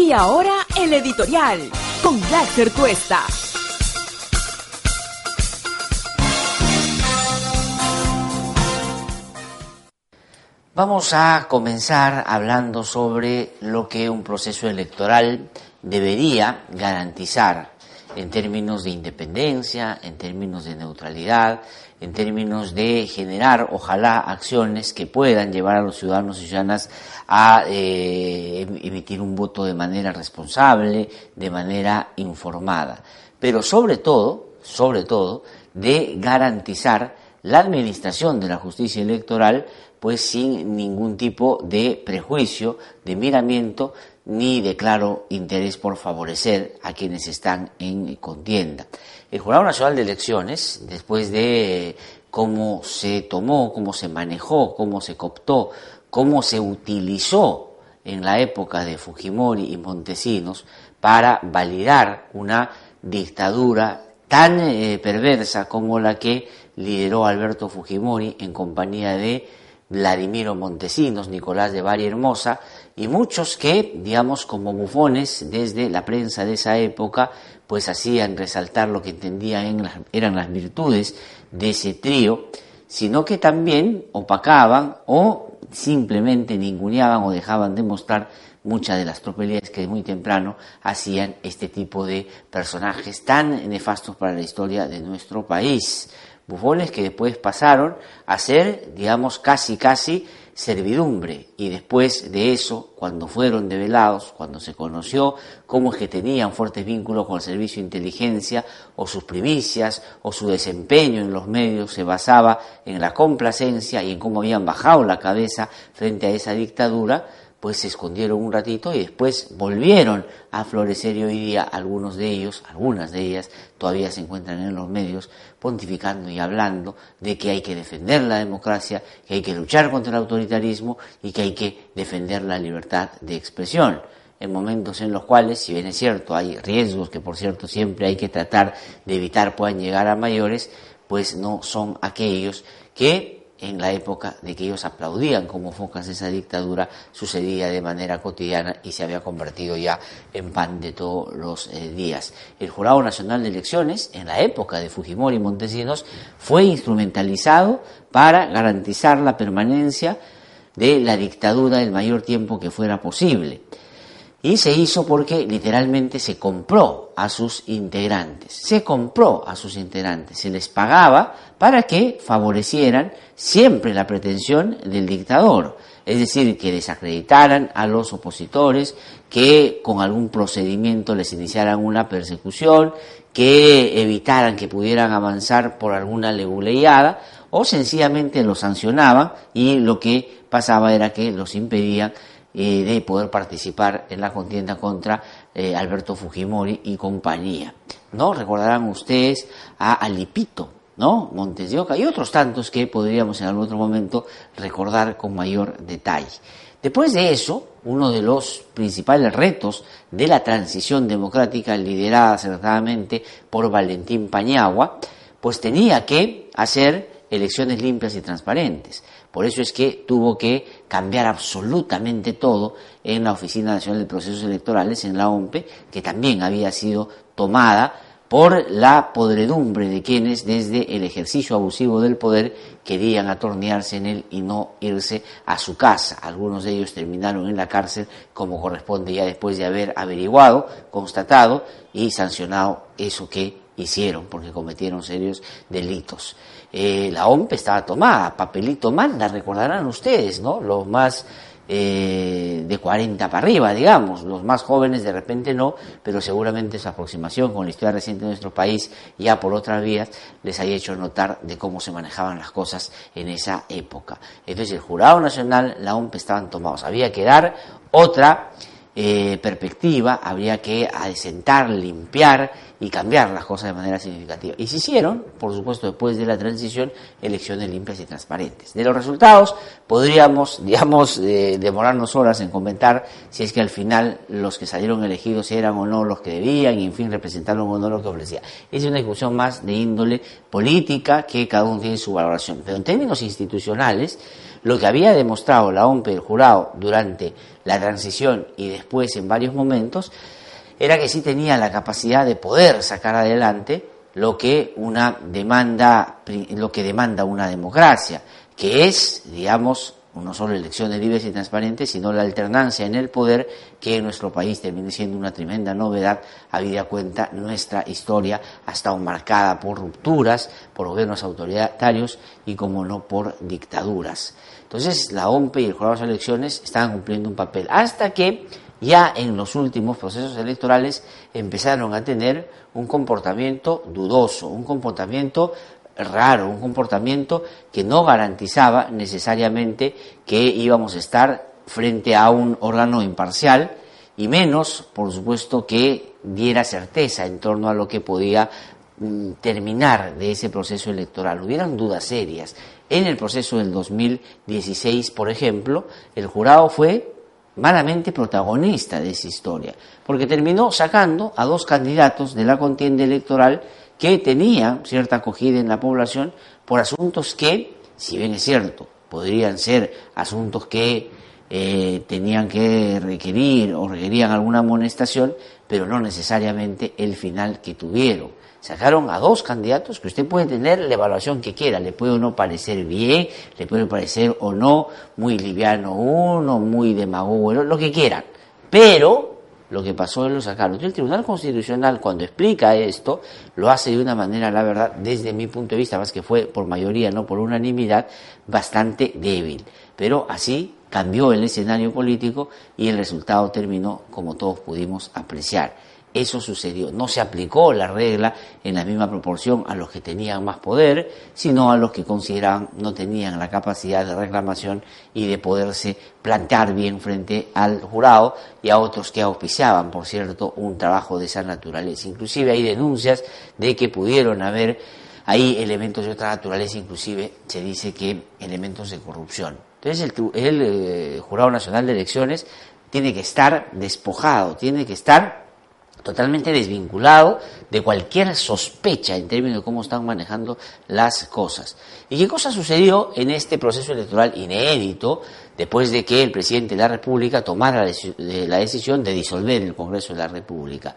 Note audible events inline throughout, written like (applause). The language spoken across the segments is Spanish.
Y ahora el editorial con Láser Cuesta. Vamos a comenzar hablando sobre lo que un proceso electoral debería garantizar en términos de independencia, en términos de neutralidad, en términos de generar, ojalá, acciones que puedan llevar a los ciudadanos y ciudadanas a eh, em-, emitir un voto de manera responsable, de manera informada. Pero sobre todo, sobre todo, de garantizar la administración de la justicia electoral pues sin ningún tipo de prejuicio, de miramiento, ni de claro interés por favorecer a quienes están en contienda. El Jurado Nacional de Elecciones, después de cómo se tomó, cómo se manejó, cómo se cooptó, cómo se utilizó en la época de Fujimori y Montesinos para validar una dictadura tan eh, perversa como la que lideró Alberto Fujimori en compañía de Vladimiro Montesinos, Nicolás de Bari Hermosa, y muchos que, digamos, como bufones desde la prensa de esa época, pues hacían resaltar lo que entendían eran las virtudes de ese trío, sino que también opacaban o simplemente ninguneaban o dejaban de mostrar muchas de las tropelías que muy temprano hacían este tipo de personajes tan nefastos para la historia de nuestro país. Bufones que después pasaron a ser, digamos, casi, casi servidumbre. Y después de eso, cuando fueron develados, cuando se conoció cómo es que tenían fuertes vínculos con el servicio de inteligencia, o sus primicias, o su desempeño en los medios se basaba en la complacencia y en cómo habían bajado la cabeza frente a esa dictadura, pues se escondieron un ratito y después volvieron a florecer y hoy día algunos de ellos, algunas de ellas, todavía se encuentran en los medios pontificando y hablando de que hay que defender la democracia, que hay que luchar contra el autoritarismo y que hay que defender la libertad de expresión en momentos en los cuales, si bien es cierto, hay riesgos que por cierto siempre hay que tratar de evitar puedan llegar a mayores, pues no son aquellos que en la época de que ellos aplaudían como focas esa dictadura, sucedía de manera cotidiana y se había convertido ya en pan de todos los eh, días. El Jurado Nacional de Elecciones, en la época de Fujimori y Montesinos, fue instrumentalizado para garantizar la permanencia de la dictadura el mayor tiempo que fuera posible. Y se hizo porque literalmente se compró a sus integrantes. Se compró a sus integrantes. Se les pagaba para que favorecieran siempre la pretensión del dictador. Es decir, que desacreditaran a los opositores, que con algún procedimiento les iniciaran una persecución, que evitaran que pudieran avanzar por alguna leguleyada o sencillamente los sancionaban y lo que pasaba era que los impedían eh, de poder participar en la contienda contra eh, Alberto Fujimori y compañía. ¿No? Recordarán ustedes a Alipito, Montes de Oca y otros tantos que podríamos en algún otro momento recordar con mayor detalle. Después de eso, uno de los principales retos de la transición democrática liderada acertadamente por Valentín Pañagua, pues tenía que hacer elecciones limpias y transparentes. Por eso es que tuvo que cambiar absolutamente todo en la Oficina Nacional de Procesos Electorales, en la OMPE, que también había sido tomada por la podredumbre de quienes desde el ejercicio abusivo del poder querían atornearse en él y no irse a su casa. Algunos de ellos terminaron en la cárcel como corresponde ya después de haber averiguado, constatado y sancionado eso que hicieron porque cometieron serios delitos. Eh, la OMP estaba tomada, papelito mal, la recordarán ustedes, ¿no? Los más eh, de 40 para arriba, digamos, los más jóvenes de repente no, pero seguramente su aproximación con la historia reciente de nuestro país, ya por otras vías, les haya hecho notar de cómo se manejaban las cosas en esa época. Entonces el Jurado Nacional, la OMP estaban tomados. Había que dar otra eh, perspectiva, habría que asentar, limpiar y cambiar las cosas de manera significativa. Y se hicieron, por supuesto, después de la transición, elecciones limpias y transparentes. De los resultados podríamos, (laughs) digamos, eh, demorarnos horas en comentar si es que al final los que salieron elegidos eran o no los que debían y, en fin, representaron o no lo que ofrecía. Es una discusión más de índole política que cada uno tiene su valoración. Pero en términos institucionales, lo que había demostrado la OMP el jurado durante la transición y después en varios momentos era que sí tenía la capacidad de poder sacar adelante lo que una demanda, lo que demanda una democracia, que es, digamos, no solo elecciones libres y transparentes, sino la alternancia en el poder que en nuestro país termina siendo una tremenda novedad, habida cuenta nuestra historia ha estado marcada por rupturas, por gobiernos autoritarios y, como no, por dictaduras. Entonces, la OMPE y el jurado de las elecciones estaban cumpliendo un papel, hasta que ya en los últimos procesos electorales empezaron a tener un comportamiento dudoso, un comportamiento raro, un comportamiento que no garantizaba necesariamente que íbamos a estar frente a un órgano imparcial y menos, por supuesto, que diera certeza en torno a lo que podía mm, terminar de ese proceso electoral. Hubieran dudas serias. En el proceso del 2016, por ejemplo, el jurado fue malamente protagonista de esa historia, porque terminó sacando a dos candidatos de la contienda electoral que tenían cierta acogida en la población por asuntos que, si bien es cierto, podrían ser asuntos que eh, tenían que requerir o requerían alguna amonestación, pero no necesariamente el final que tuvieron. Sacaron a dos candidatos que usted puede tener la evaluación que quiera, le puede o no parecer bien, le puede parecer o no muy liviano uno, muy demagogo, lo que quieran. Pero lo que pasó es lo sacaron. el Tribunal Constitucional, cuando explica esto, lo hace de una manera, la verdad, desde mi punto de vista, más que fue por mayoría, no por unanimidad, bastante débil. Pero así cambió el escenario político y el resultado terminó como todos pudimos apreciar. Eso sucedió. No se aplicó la regla en la misma proporción a los que tenían más poder, sino a los que consideraban no tenían la capacidad de reclamación y de poderse plantear bien frente al jurado y a otros que auspiciaban, por cierto, un trabajo de esa naturaleza. Inclusive hay denuncias de que pudieron haber ahí elementos de otra naturaleza, inclusive se dice que elementos de corrupción. Entonces el, eh, Jurado Nacional de Elecciones tiene que estar despojado, tiene que estar totalmente desvinculado de cualquier sospecha en términos de cómo están manejando las cosas. ¿Y qué cosa sucedió en este proceso electoral inédito después de que el presidente de la República tomara la decisión de disolver el Congreso de la República?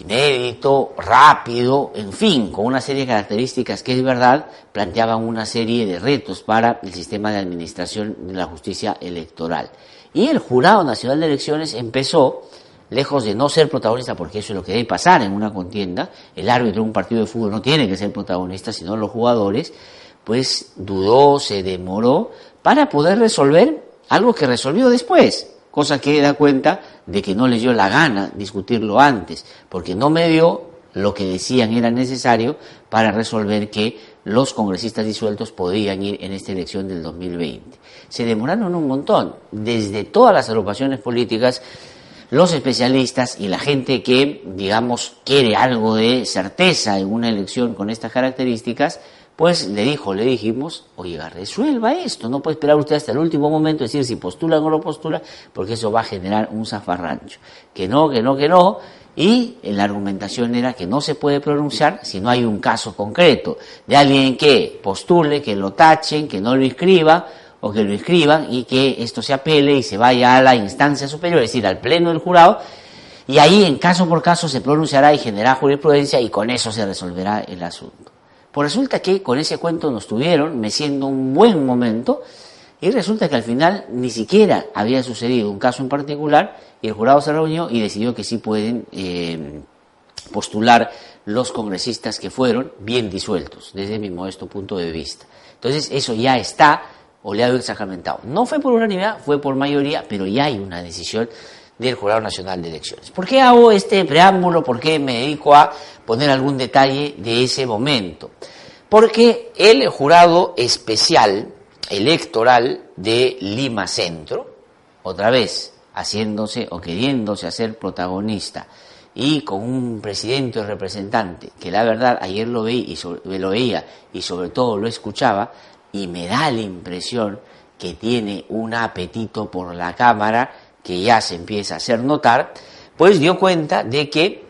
Inédito, rápido, en fin, con una serie de características que es verdad planteaban una serie de retos para el sistema de administración de la justicia electoral. Y el Jurado Nacional de Elecciones empezó lejos de no ser protagonista, porque eso es lo que debe pasar en una contienda, el árbitro de un partido de fútbol no tiene que ser protagonista, sino los jugadores, pues dudó, se demoró para poder resolver algo que resolvió después, cosa que da cuenta de que no les dio la gana discutirlo antes, porque no me dio lo que decían era necesario para resolver que los congresistas disueltos podían ir en esta elección del 2020. Se demoraron un montón, desde todas las agrupaciones políticas los especialistas y la gente que, digamos, quiere algo de certeza en una elección con estas características, pues le dijo, le dijimos, oiga, resuelva esto, no puede esperar usted hasta el último momento decir si postula o no postula, porque eso va a generar un zafarrancho. Que no, que no, que no. Y la argumentación era que no se puede pronunciar si no hay un caso concreto de alguien que postule, que lo tachen, que no lo inscriba, o que lo escriban y que esto se apele y se vaya a la instancia superior, es decir, al pleno del jurado, y ahí en caso por caso se pronunciará y generará jurisprudencia y con eso se resolverá el asunto. Pues resulta que con ese cuento nos tuvieron meciendo un buen momento y resulta que al final ni siquiera había sucedido un caso en particular y el jurado se reunió y decidió que sí pueden eh, postular los congresistas que fueron bien disueltos, desde mi modesto punto de vista. Entonces eso ya está oleado sacramentado. No fue por unanimidad, fue por mayoría, pero ya hay una decisión del Jurado Nacional de Elecciones. ¿Por qué hago este preámbulo? ¿Por qué me dedico a poner algún detalle de ese momento? Porque el jurado especial electoral de Lima Centro, otra vez haciéndose o queriéndose hacer protagonista y con un presidente o representante que la verdad ayer lo veía y sobre todo lo escuchaba y me da la impresión que tiene un apetito por la cámara que ya se empieza a hacer notar, pues dio cuenta de que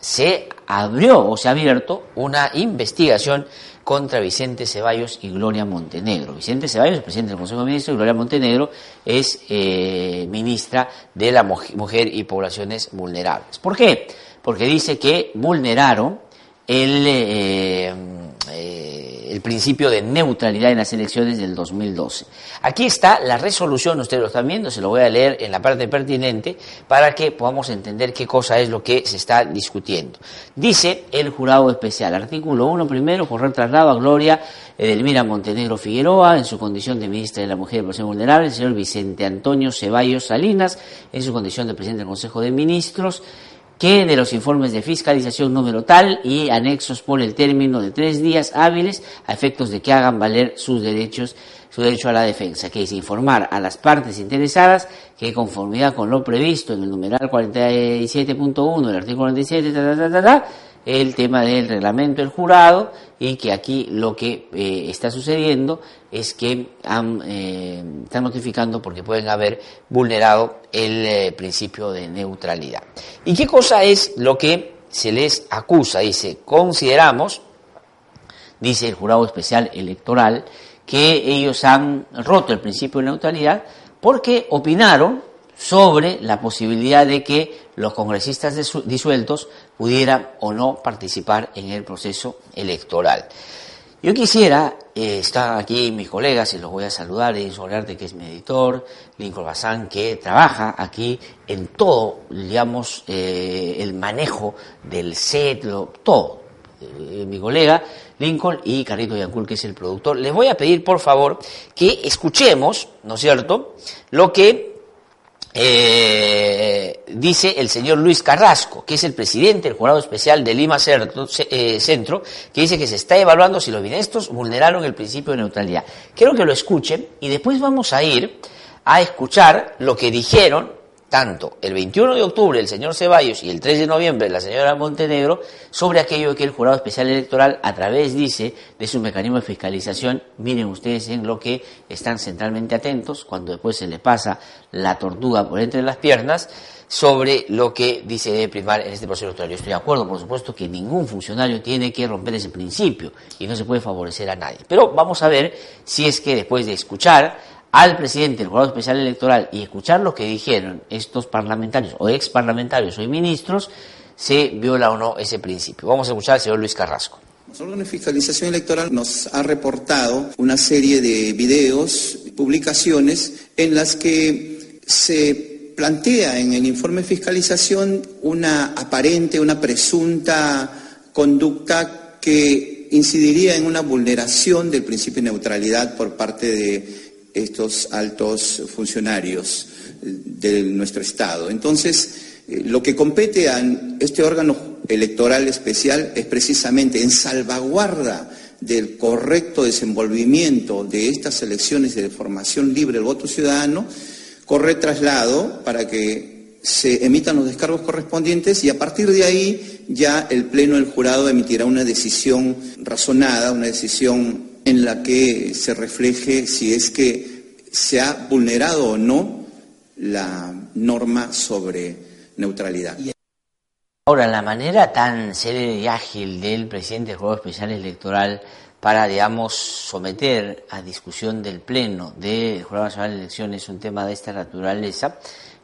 se abrió o se ha abierto una investigación contra Vicente Ceballos y Gloria Montenegro. Vicente Ceballos, presidente del Consejo de Ministros, y Gloria Montenegro es eh, ministra de la Mujer y Poblaciones Vulnerables. ¿Por qué? Porque dice que vulneraron el, eh, eh, el principio de neutralidad en las elecciones del 2012. Aquí está la resolución, ustedes lo están viendo, se lo voy a leer en la parte pertinente para que podamos entender qué cosa es lo que se está discutiendo. Dice el jurado especial, artículo 1 primero, correr traslado a Gloria Edelmira Montenegro Figueroa en su condición de ministra de la Mujer y Población Vulnerable, el señor Vicente Antonio Ceballos Salinas en su condición de presidente del Consejo de Ministros, que de los informes de fiscalización número tal y anexos por el término de tres días hábiles a efectos de que hagan valer sus derechos, su derecho a la defensa, que es informar a las partes interesadas que conformidad con lo previsto en el numeral 47.1 del artículo 47, el tema del reglamento del jurado y que aquí lo que eh, está sucediendo es que han, eh, están notificando porque pueden haber vulnerado el eh, principio de neutralidad. ¿Y qué cosa es lo que se les acusa? Dice, consideramos, dice el jurado especial electoral, que ellos han roto el principio de neutralidad porque opinaron sobre la posibilidad de que los congresistas disueltos pudieran o no participar en el proceso electoral. Yo quisiera, eh, están aquí mis colegas y los voy a saludar, Edison Solarte, que es mi editor, Lincoln Bazán, que trabaja aquí en todo, digamos, eh, el manejo del set, todo. Eh, mi colega Lincoln y Carrito Yancul, que es el productor. Les voy a pedir, por favor, que escuchemos, ¿no es cierto?, lo que eh, dice el señor Luis Carrasco, que es el presidente del Jurado Especial de Lima eh, Centro, que dice que se está evaluando si los ministros vulneraron el principio de neutralidad. Quiero que lo escuchen y después vamos a ir a escuchar lo que dijeron tanto el 21 de octubre el señor Ceballos y el 3 de noviembre la señora Montenegro sobre aquello que el jurado especial electoral a través, dice, de su mecanismo de fiscalización, miren ustedes en lo que están centralmente atentos cuando después se le pasa la tortuga por entre las piernas sobre lo que dice debe primar en este proceso electoral. Yo estoy de acuerdo, por supuesto, que ningún funcionario tiene que romper ese principio y no se puede favorecer a nadie. Pero vamos a ver si es que después de escuchar al presidente del Jurado Especial Electoral y escuchar lo que dijeron estos parlamentarios o ex parlamentarios o ministros, se viola o no ese principio. Vamos a escuchar al señor Luis Carrasco. El órgano de fiscalización electoral nos ha reportado una serie de videos, publicaciones, en las que se plantea en el informe de fiscalización una aparente, una presunta conducta que incidiría en una vulneración del principio de neutralidad por parte de estos altos funcionarios de nuestro Estado. Entonces, eh, lo que compete a este órgano electoral especial es precisamente en salvaguarda del correcto desenvolvimiento de estas elecciones de formación libre del voto ciudadano, corre traslado para que se emitan los descargos correspondientes y a partir de ahí ya el Pleno del Jurado emitirá una decisión razonada, una decisión en la que se refleje si es que se ha vulnerado o no la norma sobre neutralidad. Ahora, la manera tan seria y ágil del presidente del Juego Especial Electoral para, digamos, someter a discusión del Pleno del Jurado Nacional de Elecciones un tema de esta naturaleza,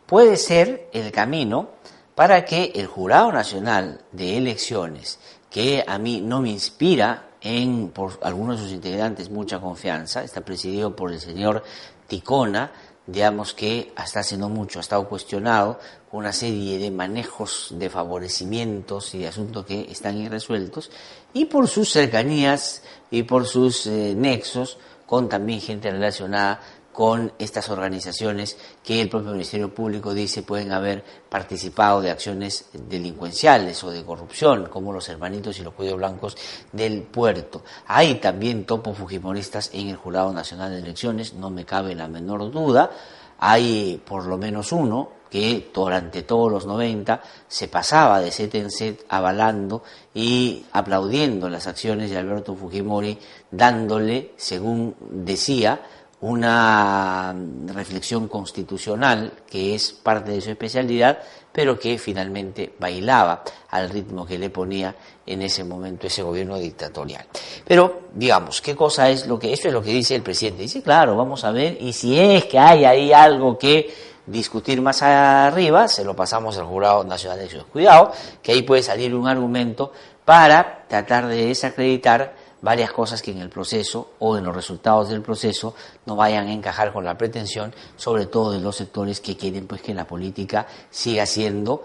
puede ser el camino para que el Jurado Nacional de Elecciones, que a mí no me inspira en, por algunos de sus integrantes, mucha confianza. Está presidido por el señor Ticona, digamos que hasta hace no mucho ha estado cuestionado una serie de manejos de favorecimientos y de asuntos que están irresueltos, y por sus cercanías y por sus eh, nexos con también gente relacionada con estas organizaciones que el propio Ministerio Público dice pueden haber participado de acciones delincuenciales o de corrupción, como los hermanitos y los cuellos blancos del puerto. Hay también topos fujimoristas en el Jurado Nacional de Elecciones, no me cabe la menor duda. Hay por lo menos uno que durante todos los 90 se pasaba de set en set avalando y aplaudiendo las acciones de Alberto Fujimori, dándole, según decía, una reflexión constitucional que es parte de su especialidad, pero que finalmente bailaba al ritmo que le ponía en ese momento ese gobierno dictatorial. Pero, digamos, ¿qué cosa es lo que, esto es lo que dice el presidente? Dice, claro, vamos a ver, y si es que hay ahí algo que discutir más arriba, se lo pasamos al Jurado Nacional de. Cuidado, que ahí puede salir un argumento para tratar de desacreditar varias cosas que en el proceso o en los resultados del proceso no vayan a encajar con la pretensión, sobre todo de los sectores que quieren pues que la política siga siendo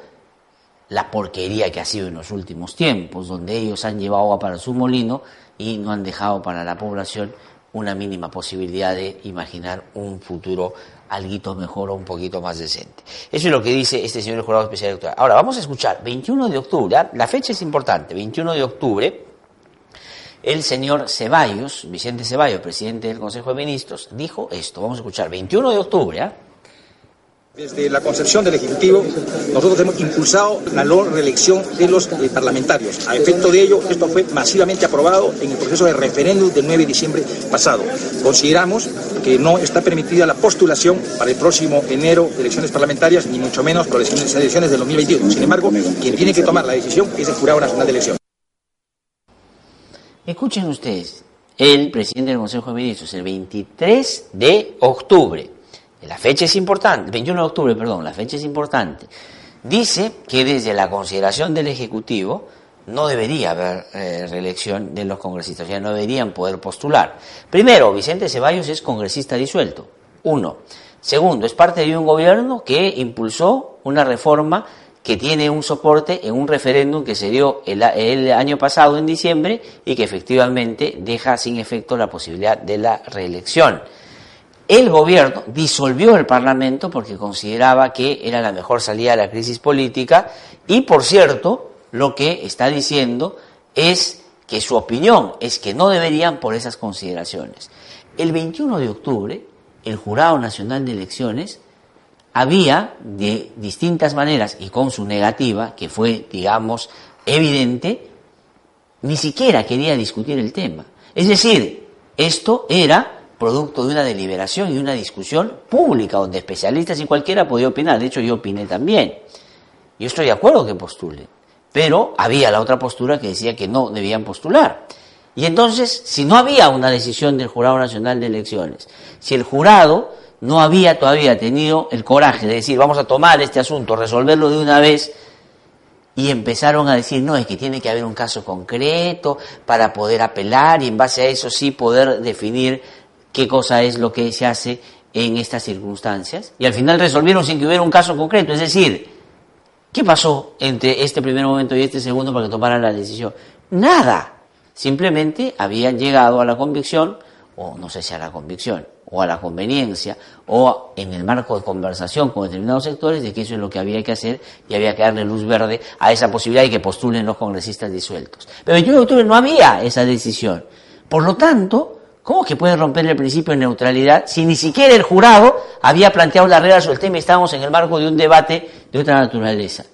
la porquería que ha sido en los últimos tiempos, donde ellos han llevado agua para su molino y no han dejado para la población una mínima posibilidad de imaginar un futuro algo mejor o un poquito más decente. Eso es lo que dice este señor jurado especial. Ahora, vamos a escuchar, 21 de octubre, ¿ah? la fecha es importante, 21 de octubre, el señor Ceballos, Vicente Ceballos, presidente del Consejo de Ministros, dijo esto. Vamos a escuchar, 21 de octubre. ¿eh? Desde la concepción del Ejecutivo, nosotros hemos impulsado la no reelección de los eh, parlamentarios. A efecto de ello, esto fue masivamente aprobado en el proceso de referéndum del 9 de diciembre pasado. Consideramos que no está permitida la postulación para el próximo enero de elecciones parlamentarias, ni mucho menos para las elecciones del 2021. Sin embargo, quien tiene que tomar la decisión es el Jurado Nacional de Elecciones. Escuchen ustedes, el presidente del Consejo de Ministros, el 23 de octubre, la fecha es importante, 21 de octubre, perdón, la fecha es importante, dice que desde la consideración del Ejecutivo no debería haber eh, reelección de los congresistas, ya no deberían poder postular. Primero, Vicente Ceballos es congresista disuelto, uno. Segundo, es parte de un gobierno que impulsó una reforma que tiene un soporte en un referéndum que se dio el, año pasado en diciembre y que efectivamente deja sin efecto la posibilidad de la reelección. El gobierno disolvió el Parlamento porque consideraba que era la mejor salida de la crisis política y, por cierto, lo que está diciendo es que su opinión es que no deberían por esas consideraciones. El 21 de octubre, el Jurado Nacional de Elecciones había de distintas maneras y con su negativa, que fue, digamos, evidente, ni siquiera quería discutir el tema. Es decir, esto era producto de una deliberación y una discusión pública, donde especialistas y cualquiera podía opinar. De hecho, yo opiné también. Yo estoy de acuerdo que postulen. Pero había la otra postura que decía que no debían postular. Y entonces, si no había una decisión del Jurado Nacional de Elecciones, si el jurado no había todavía tenido el coraje de decir, vamos a tomar este asunto, resolverlo de una vez, y empezaron a decir, no, es que tiene que haber un caso concreto para poder apelar y en base a eso sí poder definir qué cosa es lo que se hace en estas circunstancias. Y al final resolvieron sin que hubiera un caso concreto. Es decir, ¿qué pasó entre este primer momento y este segundo para que tomaran la decisión? Nada. Simplemente habían llegado a la convicción, o no sé si a la convicción, o a la conveniencia o en el marco de conversación con determinados sectores de que eso es lo que había que hacer y había que darle luz verde a esa posibilidad y que postulen los congresistas disueltos. Pero el 21 de octubre no había esa decisión. Por lo tanto, ¿cómo que puede romper el principio de neutralidad si ni siquiera el jurado había planteado la regla sobre el tema y estábamos en el marco de un debate de otra naturaleza?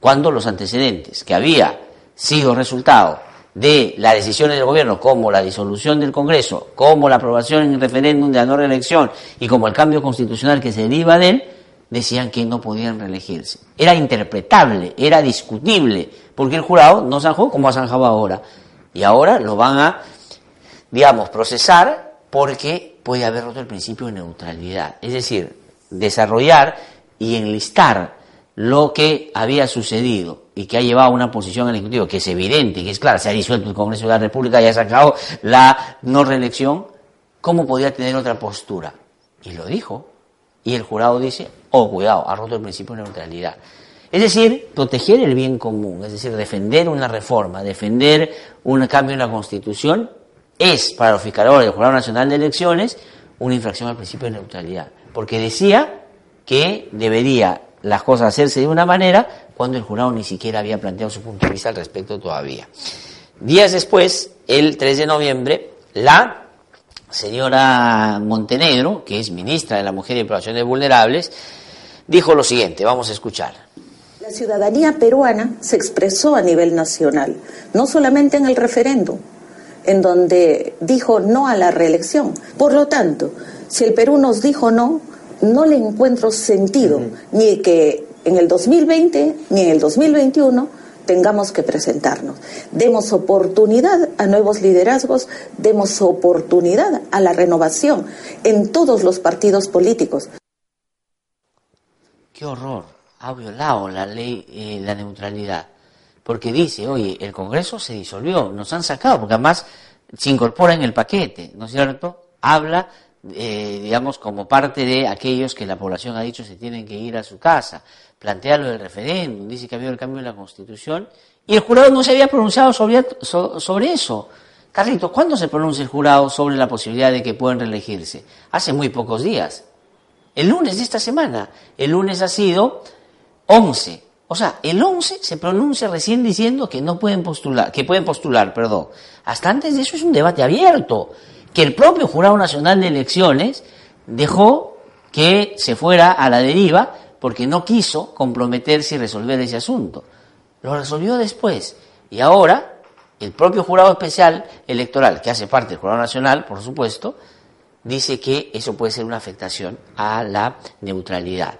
Cuando los antecedentes que había sido resultado de las decisiones del gobierno, como la disolución del Congreso, como la aprobación en el referéndum de la no reelección y como el cambio constitucional que se deriva de él, decían que no podían reelegirse. Era interpretable, era discutible, porque el jurado no zanjó como ha zanjado ahora. Y ahora lo van a, digamos, procesar porque puede haber roto el principio de neutralidad. Es decir, desarrollar y enlistar lo que había sucedido y que ha llevado a una posición al Ejecutivo que es evidente, que es clara, se ha disuelto el Congreso de la República y ha sacado la no reelección, ¿cómo podía tener otra postura? Y lo dijo. Y el jurado dice, oh, cuidado, ha roto el principio de neutralidad. Es decir, proteger el bien común, es decir, defender una reforma, defender un cambio en la Constitución, es para los fiscales del Jurado Nacional de Elecciones una infracción al principio de neutralidad. Porque decía que debería las cosas hacerse de una manera cuando el jurado ni siquiera había planteado su punto de vista al respecto todavía. Días después, el 3 de noviembre, la señora Montenegro, que es ministra de la Mujer y Poblaciones Vulnerables, dijo lo siguiente, vamos a escuchar. La ciudadanía peruana se expresó a nivel nacional, no solamente en el referéndum, en donde dijo no a la reelección. Por lo tanto, si el Perú nos dijo no, no le encuentro sentido ni que en el 2020 ni en el 2021 tengamos que presentarnos. Demos oportunidad a nuevos liderazgos, demos oportunidad a la renovación en todos los partidos políticos. Qué horror, ha violado la ley, eh, la neutralidad, porque dice, oye, el Congreso se disolvió, nos han sacado, porque además se incorpora en el paquete, ¿no es cierto? Habla eh, digamos, como parte de aquellos que la población ha dicho se tienen que ir a su casa. Plantea lo del referéndum, dice que ha habido el cambio en la Constitución y el jurado no se había pronunciado sobre, sobre eso. Carlitos, ¿cuándo se pronuncia el jurado sobre la posibilidad de que puedan reelegirse? Hace muy pocos días. El lunes de esta semana. El lunes ha sido 11. O sea, el 11 se pronuncia recién diciendo que no pueden postular, que pueden postular, perdón. Hasta antes de eso es un debate abierto que el propio Jurado Nacional de Elecciones dejó que se fuera a la deriva porque no quiso comprometerse y resolver ese asunto. Lo resolvió después. Y ahora, el propio Jurado Especial Electoral, que hace parte del Jurado Nacional, por supuesto, dice que eso puede ser una afectación a la neutralidad.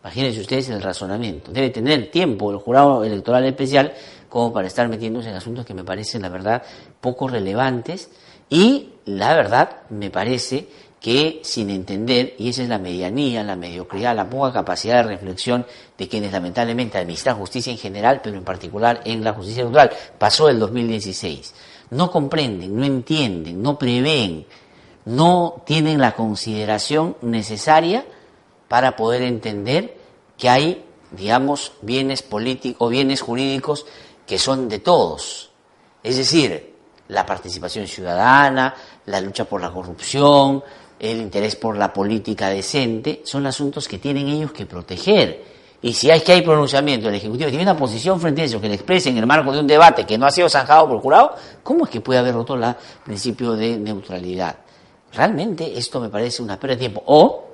Imagínense ustedes el razonamiento. Debe tener tiempo el Jurado Electoral Especial como para estar metiéndose en asuntos que me parecen, la verdad, poco relevantes y la verdad me parece que sin entender, y esa es la medianía, la mediocridad, la poca capacidad de reflexión de quienes lamentablemente administran justicia en general, pero en particular en la justicia electoral, pasó el 2016. No comprenden, no entienden, no prevén, no tienen la consideración necesaria para poder entender que hay, digamos, bienes políticos, bienes jurídicos que son de todos. Es decir, la participación ciudadana, la lucha por la corrupción, el interés por la política decente, son asuntos que tienen ellos que proteger. Y si hay que hay pronunciamiento del Ejecutivo, tiene una posición frente a eso, que le exprese en el marco de un debate que no ha sido zanjado por el jurado, ¿cómo es que puede haber roto el principio de neutralidad? Realmente esto me parece una pérdida de tiempo. O,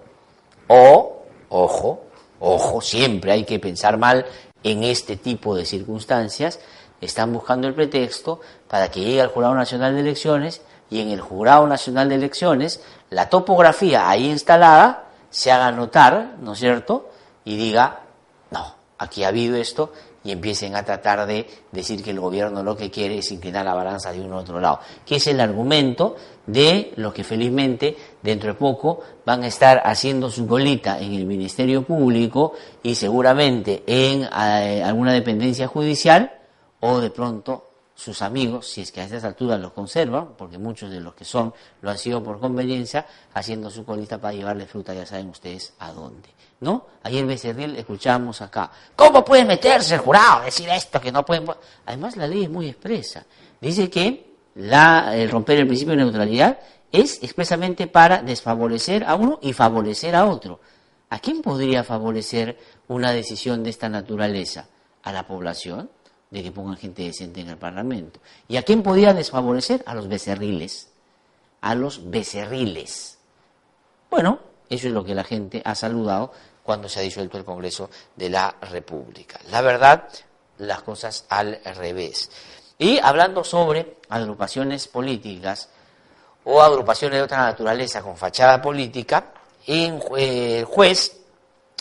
o, ojo, ojo, siempre hay que pensar mal en este tipo de circunstancias, están buscando el pretexto para que llegue al Jurado Nacional de Elecciones y en el Jurado Nacional de Elecciones la topografía ahí instalada se haga notar, ¿no es cierto? Y diga, no, aquí ha habido esto y empiecen a tratar de decir que el gobierno lo que quiere es inclinar la balanza de uno a otro lado, que es el argumento de lo que felizmente dentro de poco van a estar haciendo su colita en el Ministerio Público y seguramente en eh, alguna dependencia judicial o de pronto sus amigos, si es que a estas alturas los conservan, porque muchos de los que son lo han sido por conveniencia, haciendo su colita para llevarle fruta, ya saben ustedes a dónde. ¿No? Ayer Becerril escuchamos acá, ¿cómo puede meterse el jurado decir esto que no pueden? Además la ley es muy expresa. Dice que la, el romper el principio de neutralidad es expresamente para desfavorecer a uno y favorecer a otro. ¿A quién podría favorecer una decisión de esta naturaleza? ¿A la población? De que pongan gente decente en el Parlamento. ¿Y a quién podía desfavorecer? A los becerriles. A los becerriles. Bueno, eso es lo que la gente ha saludado cuando se ha disuelto el Congreso de la República. La verdad, las cosas al revés. Y hablando sobre agrupaciones políticas o agrupaciones de otra naturaleza con fachada política, el juez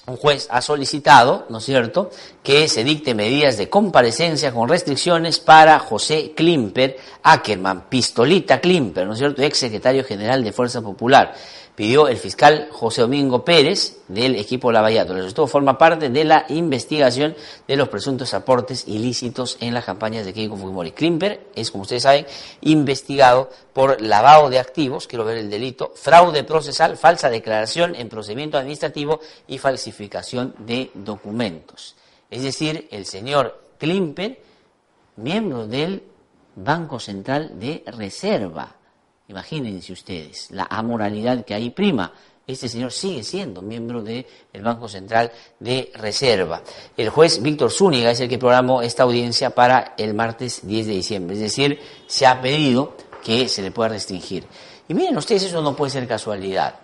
un juez ha solicitado, ¿no es cierto?, que se dicte medidas de comparecencia con restricciones para José Klimper Ackerman, pistolita Klimper, ¿no es cierto?, ex secretario general de Fuerza Popular pidió el fiscal José Domingo Pérez del equipo Lavallato. El resultado forma parte de la investigación de los presuntos aportes ilícitos en las campañas de Keiko Fujimori. Klimper es, como ustedes saben, investigado por lavado de activos, quiero ver el delito, fraude procesal, falsa declaración en procedimiento administrativo y falsificación de documentos. Es decir, el señor Klimper, miembro del Banco Central de Reserva, Imagínense ustedes la amoralidad que hay prima. Este señor sigue siendo miembro del Banco Central de Reserva. El juez Víctor Zúñiga es el que programó esta audiencia para el martes 10 de diciembre. Es decir, se ha pedido que se le pueda restringir. Y miren ustedes, eso no puede ser casualidad.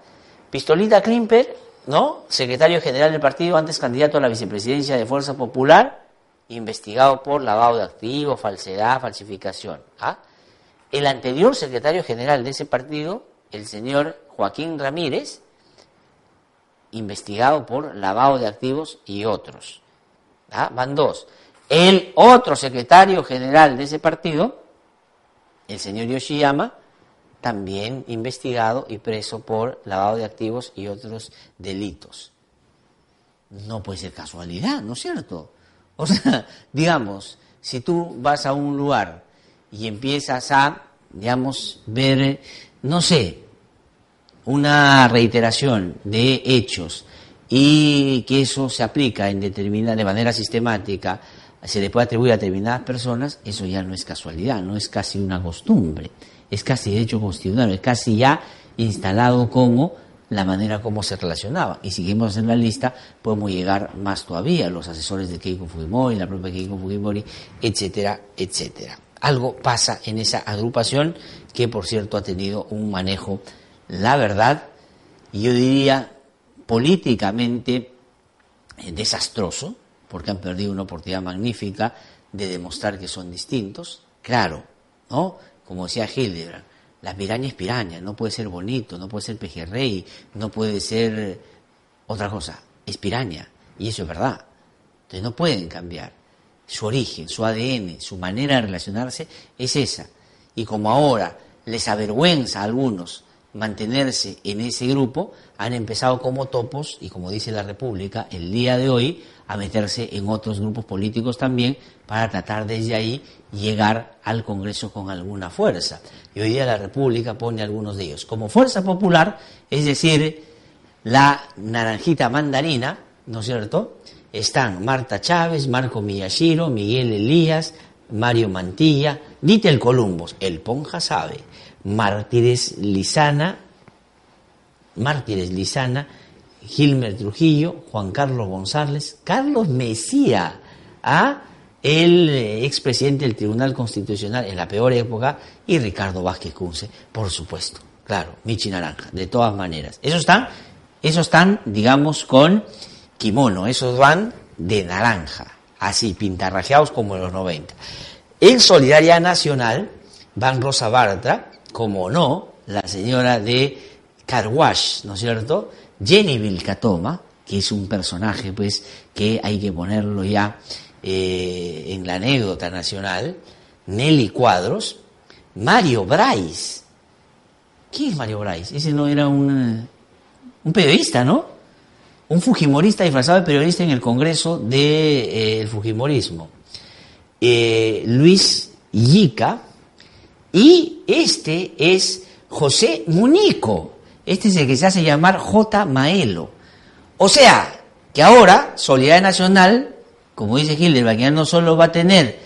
Pistolita Klimper ¿no? Secretario general del partido, antes candidato a la vicepresidencia de Fuerza Popular, investigado por lavado de activos, falsedad, falsificación. ¿ah? El anterior secretario general de ese partido, el señor Joaquín Ramírez, investigado por lavado de activos y otros. ¿ah? Van dos. El otro secretario general de ese partido, el señor Yoshiyama, también investigado y preso por lavado de activos y otros delitos. No puede ser casualidad, ¿no es cierto? O sea, (laughs) digamos, si tú vas a un lugar y empiezas a, digamos, ver, no sé, una reiteración de hechos y que eso se aplica en determinada, de manera sistemática, se le puede atribuir a determinadas personas, eso ya no es casualidad, no es casi una costumbre, es casi derecho constitucional, es casi ya instalado como la manera como se relacionaba. Y seguimos en la lista, podemos llegar más todavía, los asesores de Keiko Fujimori, la propia Keiko Fujimori, etcétera, etcétera. Algo pasa en esa agrupación que, por cierto, ha tenido un manejo, la verdad, yo diría políticamente eh, desastroso, porque han perdido una oportunidad magnífica de demostrar que son distintos. Claro, ¿no? Como decía Hildebrand, la piraña es piraña, no puede ser bonito, no puede ser pejerrey, no puede ser otra cosa, es piraña, y eso es verdad. Entonces no pueden cambiar. Su origen, su ADN, su manera de relacionarse es esa. Y como ahora les avergüenza a algunos mantenerse en ese grupo, han empezado como topos, y como dice la República, el día de hoy, a meterse en otros grupos políticos también para tratar desde ahí llegar al Congreso con alguna fuerza. Y hoy día la República pone algunos de ellos. Como fuerza popular, es decir, la naranjita mandarina, ¿no es cierto? Están Marta Chávez, Marco Miyashiro, Miguel Elías, Mario Mantilla, Dítel Columbos, el Ponja sabe, Mártires Lizana, Mártires Lizana, Gilmer Trujillo, Juan Carlos González, Carlos Mesía, a el eh, expresidente del Tribunal Constitucional en la peor época y Ricardo Vázquez Cunce, por supuesto. Claro, Michi Naranja, de todas maneras. Esos están, esos están, digamos, con kimono, esos van de naranja, así, pintarrajeados como en los 90. En Solidaridad Nacional van Rosa Bartra, como no, la señora de Carwash, ¿no es cierto? Jenny Vilcatoma, que es un personaje, pues, que hay que ponerlo ya eh, en la anécdota nacional, Nelly Cuadros, Mario Brais. ¿Quién es Mario Brais? Ese no era un, un periodista, ¿no? Un fujimorista disfrazado de periodista en el Congreso del de, eh, Fujimorismo. Eh, Luis Yica. Y este es José Munico. Este es el que se hace llamar J. Maelo. O sea, que ahora Solidaridad Nacional como dice Hildebrand, ya no solo va a tener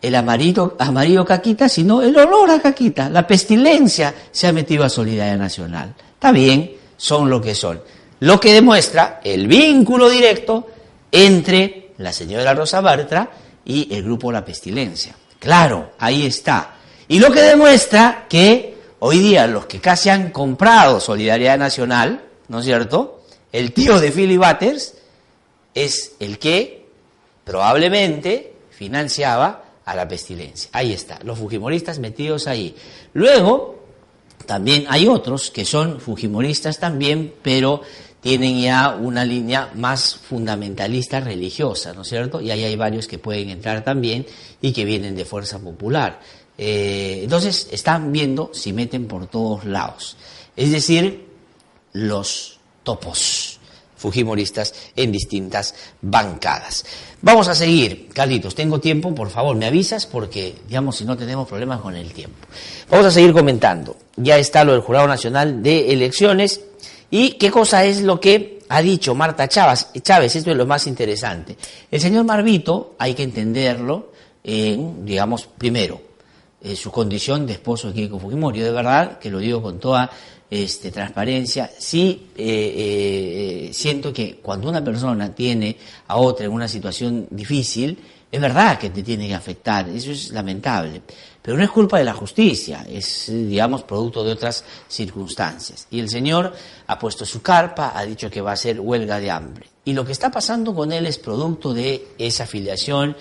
el amarillo, amarillo caquita, sino el olor a caquita. La pestilencia se ha metido a Solidaridad Nacional. Está bien, son lo que son. Lo que demuestra el vínculo directo entre la señora Rosa Bartra y el grupo La Pestilencia. Claro, ahí está. Y lo que demuestra que hoy día los que casi han comprado Solidaridad Nacional, ¿no es cierto? El tío de Philly Butters es el que probablemente financiaba a la pestilencia. Ahí está, los fujimoristas metidos ahí. Luego, también hay otros que son fujimoristas también, pero tienen ya una línea más fundamentalista religiosa, ¿no es cierto? Y ahí hay varios que pueden entrar también y que vienen de fuerza popular. Eh, entonces, están viendo si meten por todos lados. Es decir, los topos fujimoristas en distintas bancadas. Vamos a seguir, Carlitos, tengo tiempo, por favor, me avisas porque, digamos, si no tenemos problemas con el tiempo. Vamos a seguir comentando. Ya está lo del Jurado Nacional de Elecciones y qué cosa es lo que ha dicho Marta Chávez. Chávez, esto es lo más interesante. El señor Marvito, hay que entenderlo, digamos, primero, eh, su condición de esposo de Keiko Fujimori. Yo de verdad que lo digo con toda este, transparencia, sí eh, siento que cuando una persona tiene a otra en una situación difícil, es verdad que te tiene que afectar, eso es lamentable, pero no es culpa de la justicia, es, digamos, producto de otras circunstancias. Y el señor ha puesto su carpa, ha dicho que va a ser huelga de hambre. Y lo que está pasando con él es producto de esa afiliación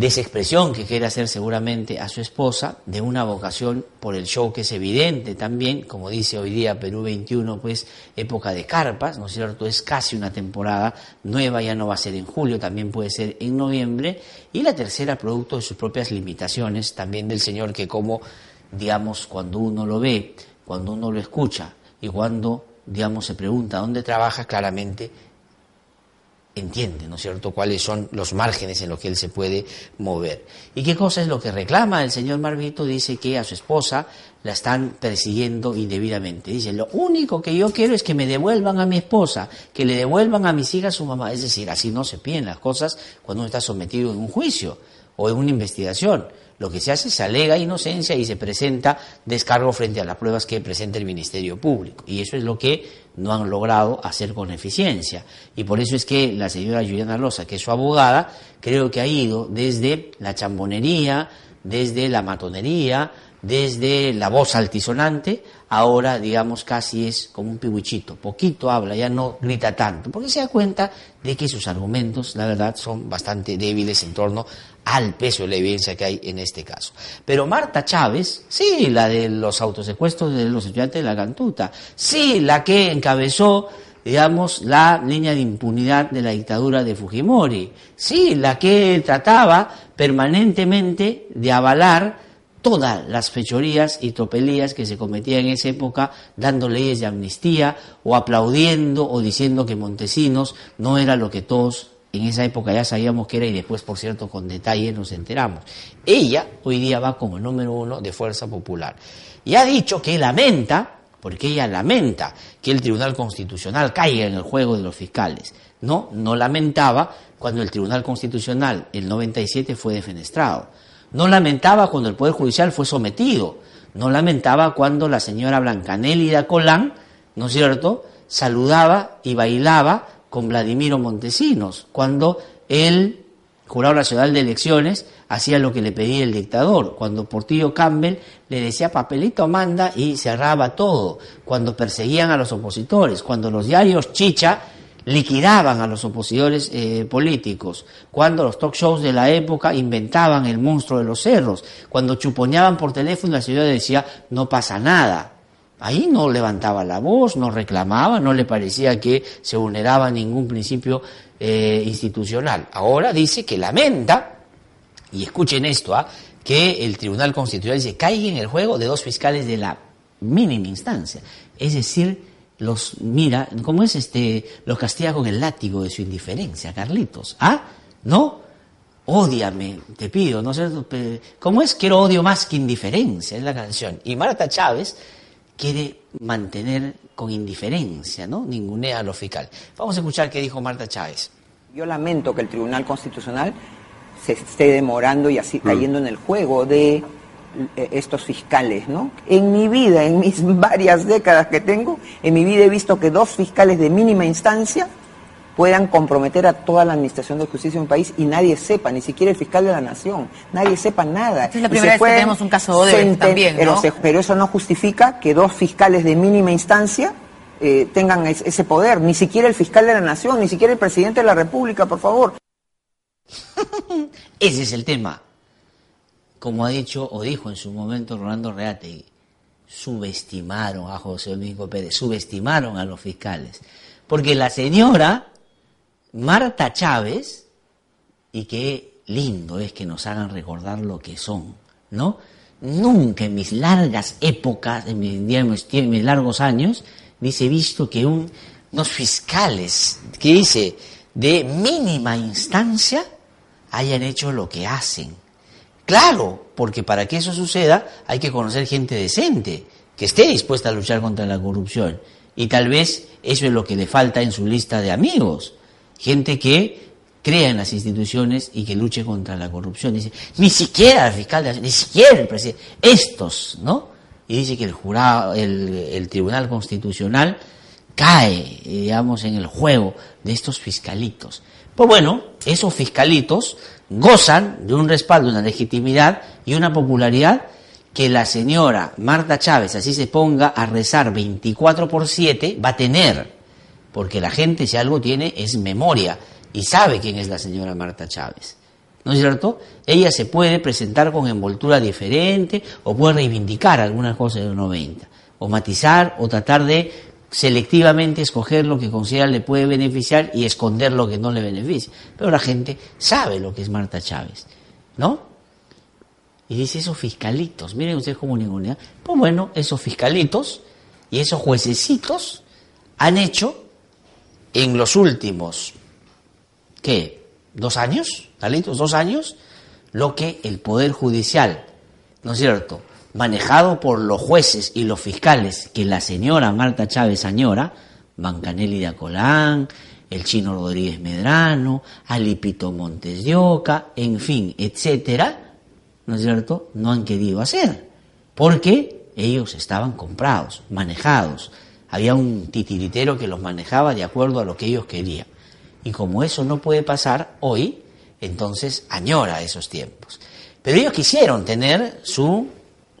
de esa expresión que quiere hacer seguramente a su esposa, de una vocación por el show que es evidente también, como dice hoy día Perú 21, pues época de carpas, ¿no es cierto? Es casi una temporada nueva, ya no va a ser en julio, también puede ser en noviembre, y la tercera producto de sus propias limitaciones, también del Señor que como, digamos, cuando uno lo ve, cuando uno lo escucha y cuando, digamos, se pregunta dónde trabaja, claramente entiende, ¿no es cierto?, cuáles son los márgenes en los que él se puede mover. ¿Y qué cosa es lo que reclama el señor Marvito? Dice que a su esposa la están persiguiendo indebidamente. Dice, lo único que yo quiero es que me devuelvan a mi esposa, que le devuelvan a mis hijas su mamá. Es decir, así no se piden las cosas cuando uno está sometido en un juicio o en una investigación. Lo que se hace es se alega inocencia y se presenta descargo frente a las pruebas que presenta el Ministerio Público. Y eso es lo que no han logrado hacer con eficiencia. Y por eso es que la señora Juliana Rosa, que es su abogada, creo que ha ido desde la chambonería, desde la matonería, desde la voz altisonante, ahora digamos casi es como un pibuchito, poquito habla, ya no grita tanto, porque se da cuenta de que sus argumentos, la verdad, son bastante débiles en torno al peso de la evidencia que hay en este caso. Pero Marta Chávez, sí, la de los autosecuestros de los estudiantes de la Cantuta, sí, la que encabezó digamos, la línea de impunidad de la dictadura de Fujimori. Sí, la que trataba permanentemente de avalar todas las fechorías y tropelías que se cometían en esa época, dando leyes de amnistía o aplaudiendo o diciendo que Montesinos no era lo que todos en esa época ya sabíamos que era y después, por cierto, con detalle nos enteramos. Ella hoy día va como número uno de Fuerza Popular. Y ha dicho que lamenta, porque ella lamenta que el Tribunal Constitucional caiga en el juego de los fiscales. No, no lamentaba cuando el Tribunal Constitucional, el 97, fue defenestrado. No lamentaba cuando el Poder Judicial fue sometido. No lamentaba cuando la señora Blancanélida Colán, ¿no es cierto?, saludaba y bailaba con Vladimiro Montesinos, cuando el Jurado Nacional de Elecciones hacía lo que le pedía el dictador, cuando Portillo Campbell le decía papelito manda y cerraba todo, cuando perseguían a los opositores, cuando los diarios chicha liquidaban a los opositores eh, políticos, cuando los talk shows de la época inventaban el monstruo de los cerros, cuando chuponeaban por teléfono la ciudad decía no pasa nada. Ahí no levantaba la voz, no reclamaba, no le parecía que se vulneraba ningún principio eh, institucional. Ahora dice que lamenta, y escuchen esto, ¿ah? que el Tribunal Constitucional dice caiga en el juego de dos fiscales de la mínima instancia. Es decir, los mira, ¿cómo es este? Los castiga con el látigo de su indiferencia, Carlitos. ¿Ah? ¿No? Ódiame, te pido, ¿no sé? ¿Cómo es? Quiero odio más que indiferencia, es la canción. Y Marta Chávez quiere mantener con indiferencia, ¿no? Ningunea a lo fiscal. Vamos a escuchar qué dijo Marta Chávez. Yo lamento que el Tribunal Constitucional se esté demorando y así cayendo en el juego de eh, estos fiscales, ¿no? En mi vida, en mis (laughs) varias décadas que tengo, en mi vida he visto que dos fiscales de mínima instancia puedan comprometer a toda la administración de justicia en un país y nadie sepa, ni siquiera el fiscal de la nación, nadie sepa nada. es la primera vez que tenemos un caso de también, ¿no? pero, eso no justifica que dos fiscales de mínima instancia eh, tengan ese poder, ni siquiera el fiscal de la nación, ni siquiera el presidente de la República, por favor. (laughs) ese es el tema. Como ha dicho o dijo en su momento Rolando Reate, subestimaron a José Domingo Pérez, subestimaron a los fiscales. Porque la señora Marta Chávez, y qué lindo es que nos hagan recordar lo que son, ¿no? Nunca en mis largas épocas, en mis, mis largos años, dice visto que unos fiscales, que dice, de mínima instancia, hayan hecho lo que hacen. Claro, porque para que eso suceda hay que conocer gente decente, que esté dispuesta a luchar contra la corrupción. Y tal vez eso es lo que le falta en su lista de amigos gente que crea en las instituciones y que luche contra la corrupción. Dice, ni siquiera el fiscal, ni siquiera el presidente, estos, ¿no? Y dice que el jurado, el, Tribunal Constitucional cae, digamos, en el juego de estos fiscalitos. Pues bueno, esos fiscalitos gozan de un respaldo, una legitimidad y una popularidad que la señora Marta Chávez así se ponga a rezar 24 por 7 va a tener, porque la gente si algo tiene es memoria y sabe quién es la señora Marta Chávez. ¿No es cierto? Ella se puede presentar con envoltura diferente o puede reivindicar algunas cosas de los 90, o matizar o tratar de selectivamente escoger lo que considera le puede beneficiar y esconder lo que no le beneficia. Pero la gente sabe lo que es Marta Chávez, ¿no? Y dice esos fiscalitos, miren ustedes cómo ninguna. Pues bueno, esos fiscalitos y esos juececitos han hecho en los últimos ¿qué? ¿Dos años? ¿Talitos? ¿Dos años? Lo que el Poder Judicial, ¿no es cierto?, manejado por los jueces y los fiscales que la señora Marta Chávez añora, Bancanelli de Acolán, el chino Rodríguez Medrano, Alipito Montes en fin, etcétera, ¿no es cierto?, no han querido hacer, porque ellos estaban comprados, manejados. Había un titiritero que los manejaba de acuerdo a lo que ellos querían. Y como eso no puede pasar hoy, entonces añora esos tiempos. Pero ellos quisieron tener su,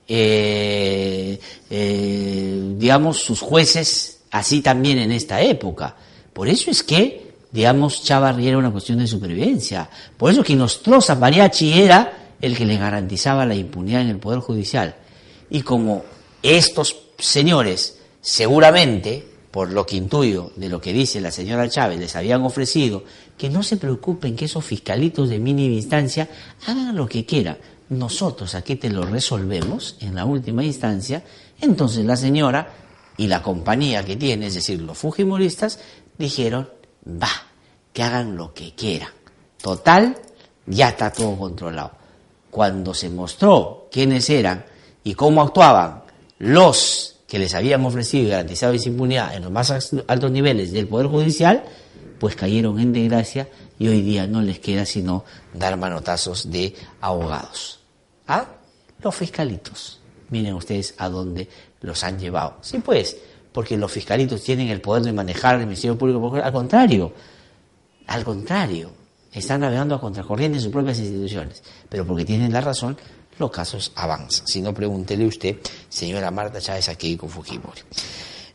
eh, eh, digamos, sus jueces así también en esta época. Por eso es que, digamos, Chavarri era una cuestión de supervivencia. Por eso que Nostroza Mariachi era el que le garantizaba la impunidad en el Poder Judicial. Y como estos señores seguramente por lo que intuyo de lo que dice la señora Chávez, les habían ofrecido que no se preocupen que esos fiscalitos de mínima instancia hagan lo que quieran. Nosotros aquí te lo resolvemos en la última instancia. Entonces la señora y la compañía que tiene, es decir, los fujimoristas, dijeron, va, que hagan lo que quieran. Total, ya está todo controlado. Cuando se mostró quiénes eran y cómo actuaban los que les habían ofrecido y garantizado esa impunidad en los más altos niveles del Poder Judicial, pues cayeron en desgracia y hoy día no les queda sino dar manotazos de abogados. ¿Ah? Los fiscalitos. Miren ustedes a dónde los han llevado. Sí, pues, porque los fiscalitos tienen el poder de manejar el Ministerio Público. Al contrario, al contrario, están navegando a contracorriente en sus propias instituciones. Pero porque tienen la razón, los casos avanzan. Si no, pregúntele usted, señora Marta Chávez, aquí con Fujimori.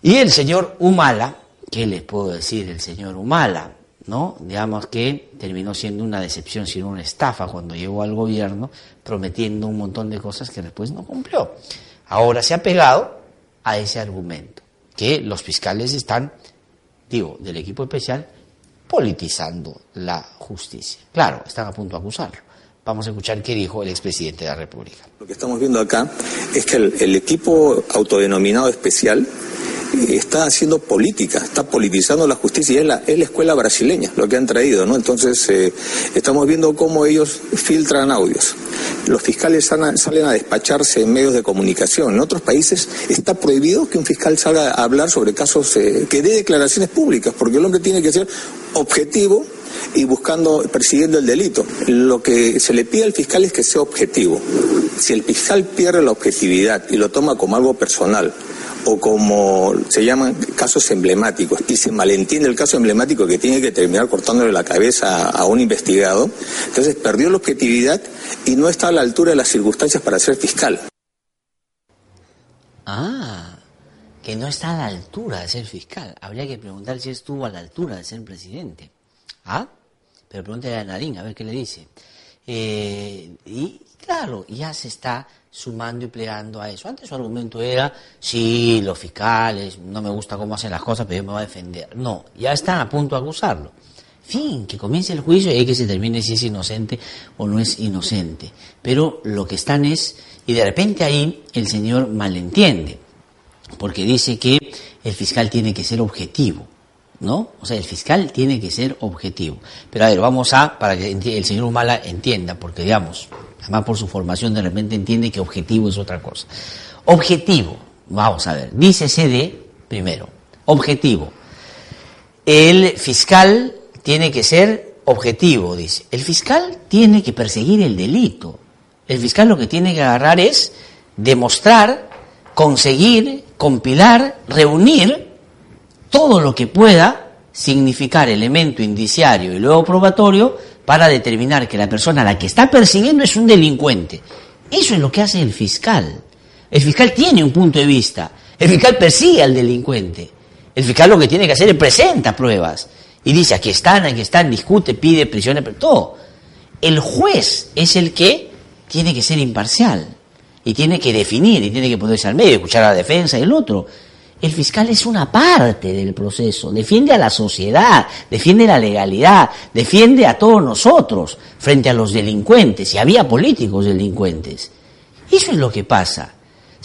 Y el señor Humala, ¿qué les puedo decir el señor Humala? ¿No? Digamos que terminó siendo una decepción, sino una estafa cuando llegó al gobierno, prometiendo un montón de cosas que después no cumplió. Ahora se ha pegado a ese argumento, que los fiscales están, digo, del equipo especial, politizando la justicia. Claro, están a punto de acusarlo. Vamos a escuchar qué dijo el expresidente de la República. Lo que estamos viendo acá es que el, equipo autodenominado especial eh, está haciendo política, está politizando la justicia y es la, es la escuela brasileña lo que han traído, ¿no? Entonces eh, estamos viendo cómo ellos filtran audios. Los fiscales salen a despacharse en medios de comunicación. En otros países está prohibido que un fiscal salga a hablar sobre casos, eh, que dé declaraciones públicas, porque el hombre tiene que ser objetivo y buscando, persiguiendo el delito. Lo que se le pide al fiscal es que sea objetivo. Si el fiscal pierde la objetividad y lo toma como algo personal, o como se llaman casos emblemáticos, y se malentiende el caso emblemático que tiene que terminar cortándole la cabeza a, un investigado, entonces perdió la objetividad y no está a la altura de las circunstancias para ser fiscal. Ah, que no está a la altura de ser fiscal. Habría que preguntar si estuvo a la altura de ser presidente. ¿Ah? Pero pregúntale a Nadine, a ver qué le dice. Eh, y claro, ya se está sumando y plegando a eso. Antes su argumento era, sí, los fiscales, no me gusta cómo hacen las cosas, pero yo me voy a defender. No, ya están a punto de acusarlo. Fin, que comience el juicio y que se termine si es inocente o no es inocente. Pero lo que están es, y de repente ahí el señor malentiende, porque dice que el fiscal tiene que ser objetivo. ¿No? O sea, el fiscal tiene que ser objetivo. Pero a ver, vamos a, para que el señor Humala entienda, porque digamos, además por su formación de repente entiende que objetivo es otra cosa. Objetivo, vamos a ver, dice CD primero, objetivo. El fiscal tiene que ser objetivo, dice. El fiscal tiene que perseguir el delito. El fiscal lo que tiene que agarrar es demostrar, conseguir, compilar, reunir todo lo que pueda significar elemento indiciario y luego probatorio para determinar que la persona a la que está persiguiendo es un delincuente. Eso es lo que hace el fiscal. El fiscal tiene un punto de vista. El fiscal persigue al delincuente. El fiscal lo que tiene que hacer es presenta pruebas. Y dice, aquí están, aquí están, discute, pide pero todo. El juez es el que tiene que ser imparcial. Y tiene que definir, y tiene que ponerse al medio, escuchar a la defensa y el otro. El fiscal es una parte del proceso, defiende a la sociedad, defiende la legalidad, defiende a todos nosotros frente a los delincuentes, y había políticos delincuentes. Eso es lo que pasa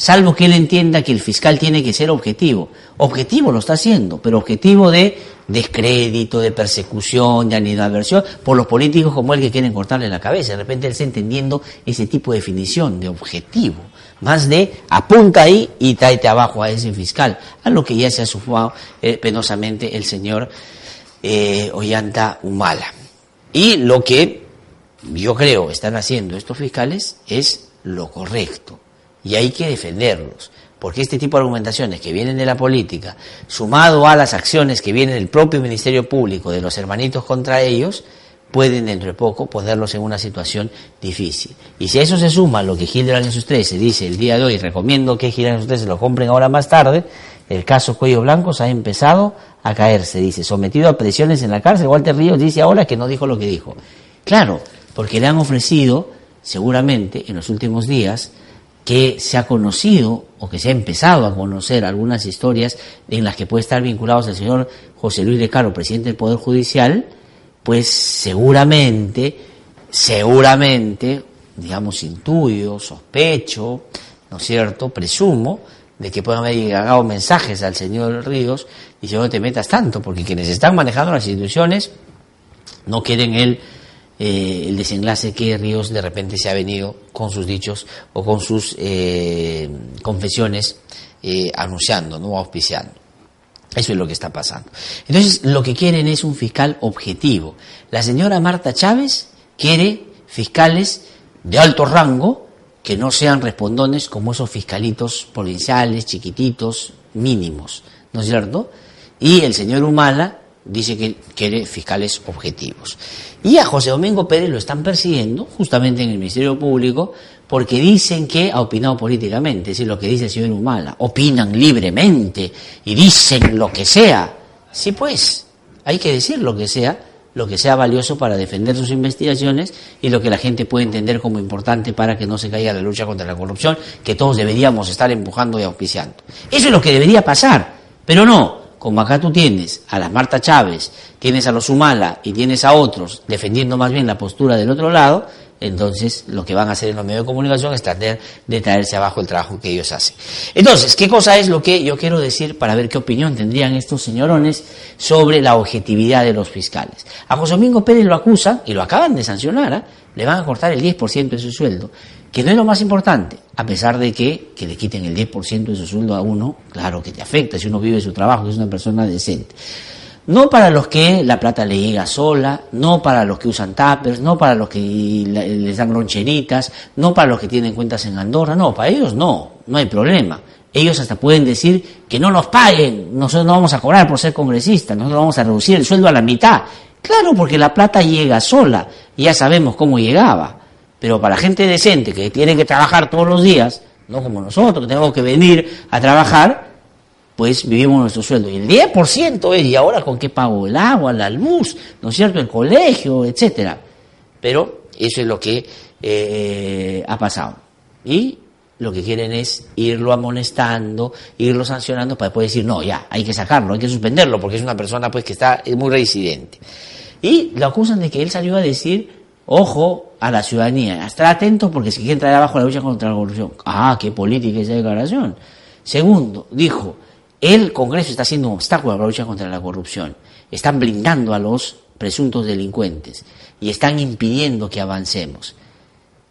salvo que él entienda que el fiscal tiene que ser objetivo. Objetivo lo está haciendo, pero objetivo de descrédito, de persecución, de animadversión, por los políticos como él que quieren cortarle la cabeza. De repente él está entendiendo ese tipo de definición de objetivo, más de apunta ahí y tráete abajo a ese fiscal, a lo que ya se ha sufrido eh, penosamente el señor eh, Ollanta Humala. Y lo que yo creo están haciendo estos fiscales es lo correcto y hay que defenderlos, porque este tipo de argumentaciones que vienen de la política, sumado a las acciones que vienen del propio Ministerio Público, de los hermanitos contra ellos, pueden dentro de poco ponerlos en una situación difícil. Y si a eso se suma lo que Gilderland en sus 13 dice el día de hoy, recomiendo que Gilderland en sus 13 lo compren ahora más tarde, el caso Cuello Blancos ha empezado a caerse, dice, sometido a presiones en la cárcel, Walter Ríos dice ahora que no dijo lo que dijo. Claro, porque le han ofrecido, seguramente, en los últimos días, que se ha conocido o que se ha empezado a conocer algunas historias en las que puede estar vinculados el señor José Luis Caro, presidente del Poder Judicial, pues seguramente, seguramente, digamos, intuyo, sospecho, ¿no es cierto?, presumo, de que puedan haber llegado mensajes al señor Ríos y si no te metas tanto, porque quienes están manejando las instituciones no quieren él eh, el desenlace que Ríos de repente se ha venido con sus dichos o con sus eh, confesiones eh, anunciando, no auspiciando. Eso es lo que está pasando. Entonces, lo que quieren es un fiscal objetivo. La señora Marta Chávez quiere fiscales de alto rango que no sean respondones como esos fiscalitos provinciales, chiquititos, mínimos, ¿no es cierto? Y el señor Humala dice que quiere fiscales objetivos. Y a José Domingo Pérez lo están persiguiendo justamente en el Ministerio Público porque dicen que ha opinado políticamente, es decir, lo que dice el señor Humala, opinan libremente y dicen lo que sea. Sí, pues, hay que decir lo que sea, lo que sea valioso para defender sus investigaciones y lo que la gente puede entender como importante para que no se caiga la lucha contra la corrupción, que todos deberíamos estar empujando y auspiciando. Eso es lo que debería pasar, pero no, como acá tú tienes a las Marta Chávez, tienes a los Humala y tienes a otros defendiendo más bien la postura del otro lado, entonces lo que van a hacer en los medios de comunicación es tratar de traerse abajo el trabajo que ellos hacen. Entonces, ¿qué cosa es lo que yo quiero decir para ver qué opinión tendrían estos señorones sobre la objetividad de los fiscales? A José Domingo Pérez lo acusan y lo acaban de sancionar, ¿eh? le van a cortar el 10% de su sueldo que no es lo más importante, a pesar de que, que le quiten el 10% de su sueldo a uno, claro que te afecta si uno vive su trabajo, es una persona decente. No para los que la plata le llega sola, no para los que usan tappers, no para los que les dan loncheritas, no para los que tienen cuentas en Andorra, no, para ellos no, no hay problema. Ellos hasta pueden decir que no nos paguen, nosotros no vamos a cobrar por ser congresistas, nosotros vamos a reducir el sueldo a la mitad. Claro, porque la plata llega sola, ya sabemos cómo llegaba. Pero para gente decente que tiene que trabajar todos los días, no como nosotros, que tenemos que venir a trabajar, pues vivimos nuestro sueldo. Y el 10% es, ¿y ahora con qué pago? El agua, la luz, ¿no es cierto? El colegio, etcétera. Pero eso es lo que eh, ha pasado. Y lo que quieren es irlo amonestando, irlo sancionando para poder decir, no, ya, hay que sacarlo, hay que suspenderlo, porque es una persona pues que está muy reincidente. Y lo acusan de que él salió a decir Ojo a la ciudadanía, estar atento porque si quieren traer abajo la lucha contra la corrupción. Ah, qué política esa declaración. Segundo, dijo, el Congreso está haciendo un obstáculo a la lucha contra la corrupción. Están blindando a los presuntos delincuentes y están impidiendo que avancemos.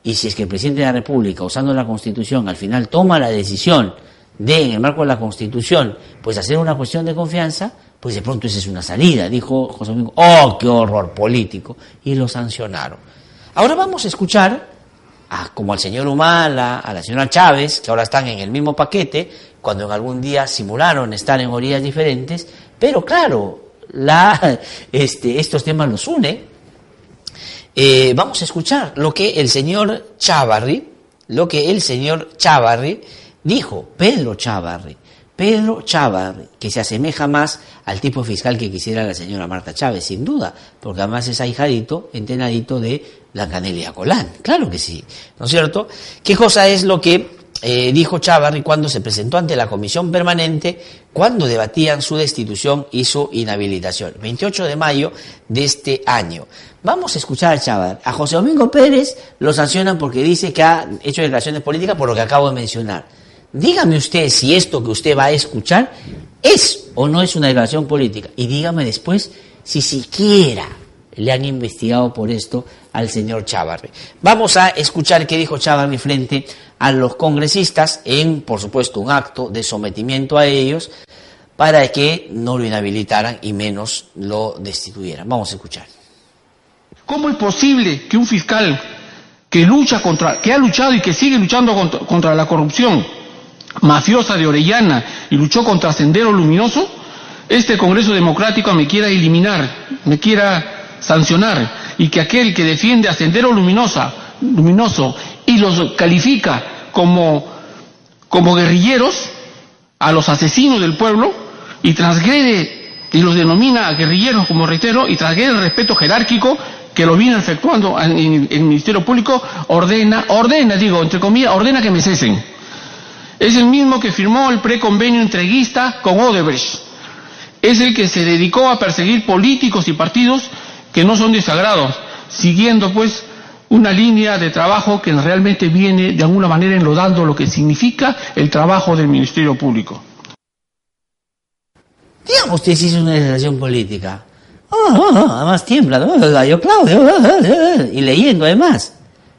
Y si es que el presidente de la República, usando la Constitución, al final toma la decisión de, en el marco de la Constitución, pues hacer una cuestión de confianza, pues de pronto esa es una salida, dijo José Domingo, oh, qué horror político, y lo sancionaron. Ahora vamos a escuchar como al señor Humala, a la señora Chávez, que ahora están en el mismo paquete, cuando en algún día simularon estar en orillas diferentes, pero claro, la, (laughs) este, estos temas los une. Eh, vamos a escuchar lo que el señor Chávarri, lo que el señor Chávarri dijo, Pedro Chávarri, Pedro Chávarri, que se asemeja más al tipo fiscal que quisiera la señora Marta Chávez, sin duda, porque además es ahijadito, entenadito de Blancanelia Colán, claro que sí, ¿no es cierto? ¿Qué cosa es lo que eh, dijo Chávarri cuando se presentó ante la comisión permanente cuando debatían su destitución y su inhabilitación. 28 de mayo de este año. Vamos a escuchar a Chávarri. A José Domingo Pérez lo sancionan porque dice que ha hecho declaraciones políticas por lo que acabo de mencionar. Dígame usted si esto que usted va a escuchar es o no es una declaración política. Y dígame después si siquiera le han investigado por esto al señor Chávarri. Vamos a escuchar qué dijo Chávarri frente a los congresistas en, por supuesto, un acto de sometimiento a ellos para que no lo inhabilitaran y menos lo destituyeran. Vamos a escuchar. ¿Cómo es posible que un fiscal que lucha contra, que ha luchado y que sigue luchando contra, contra la corrupción mafiosa de Orellana y luchó contra Sendero Luminoso, este Congreso Democrático me quiera eliminar, me quiera sancionar y que aquel que defiende a Sendero Luminosa, Luminoso y los califica como, como guerrilleros, a los asesinos del pueblo, y transgrede y los denomina guerrilleros, como reitero, y transgrede el respeto jerárquico que lo viene efectuando en, el Ministerio Público, ordena, ordena, digo, entre comillas, ordena que me cesen. Es el mismo que firmó el preconvenio entreguista con Odebrecht. Es el que se dedicó a perseguir políticos y partidos que no son desagrados, siguiendo pues una línea de trabajo que realmente viene de alguna manera enlodando lo que significa el trabajo del Ministerio Público. Digamos usted si es una declaración política. Oh, además tiembla, yo Claudio, y leyendo además.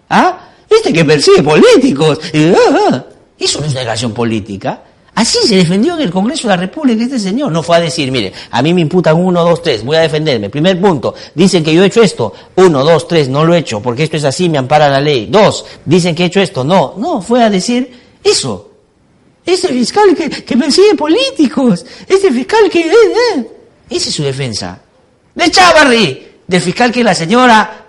¿Ah? Este que persigue políticos. Eso no es una declaración política. Así se defendió en el Congreso de la República este señor. No fue a decir, mire, a mí me imputan uno, dos, tres, voy a defenderme. Primer punto, dicen que yo he hecho esto. Uno, dos, tres, no lo he hecho, porque esto es así, me ampara la ley. Dos, dicen que he hecho esto. No, no, fue a decir eso. Ese fiscal que, que persigue políticos. Ese fiscal que... Eh, eh. Esa es su defensa. De Chávarri, del fiscal que la señora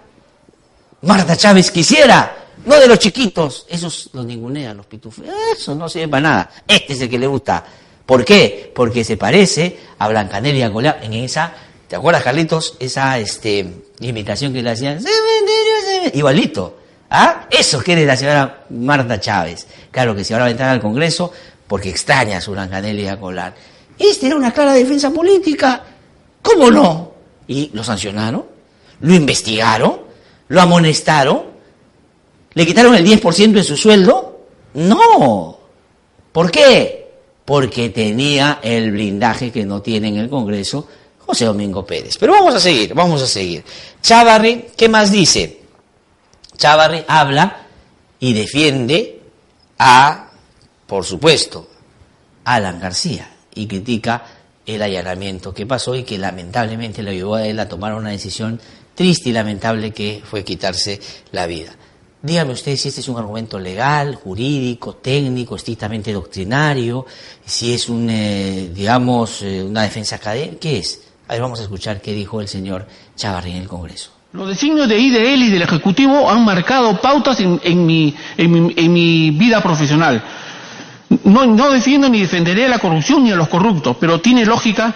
Marta Chávez quisiera. No de los chiquitos, esos los ningunean los pitufos. Eso no sirve para nada. Este es el que le gusta. ¿Por qué? Porque se parece a Blancanelia Golea en esa, ¿te acuerdas Carlitos? Esa este, imitación que le hacían, igualito. ¿Ah? Eso quiere la señora Marta Chávez. Claro que si ahora va a entrar al Congreso, porque extraña a su Blancanelia Golar. Este era una clara defensa política. ¿Cómo no? Y lo sancionaron, lo investigaron, lo amonestaron ¿Le quitaron el 10% de su sueldo? No. ¿Por qué? Porque tenía el blindaje que no tiene en el Congreso José Domingo Pérez. Pero vamos a seguir, vamos a seguir. Chávarri, ¿qué más dice? Chávarri habla y defiende a, por supuesto, Alan García y critica el allanamiento que pasó y que lamentablemente le llevó a él a tomar una decisión triste y lamentable que fue quitarse la vida. Dígame usted si este es un argumento legal, jurídico, técnico, estrictamente doctrinario, si es un, eh, digamos, eh, una defensa académica, ¿qué es? A ver, vamos a escuchar qué dijo el señor Chavarri en el Congreso. Los designios de IDL y del Ejecutivo han marcado pautas en, mi, vida profesional. No, no defiendo ni defenderé la corrupción ni a los corruptos, pero tiene lógica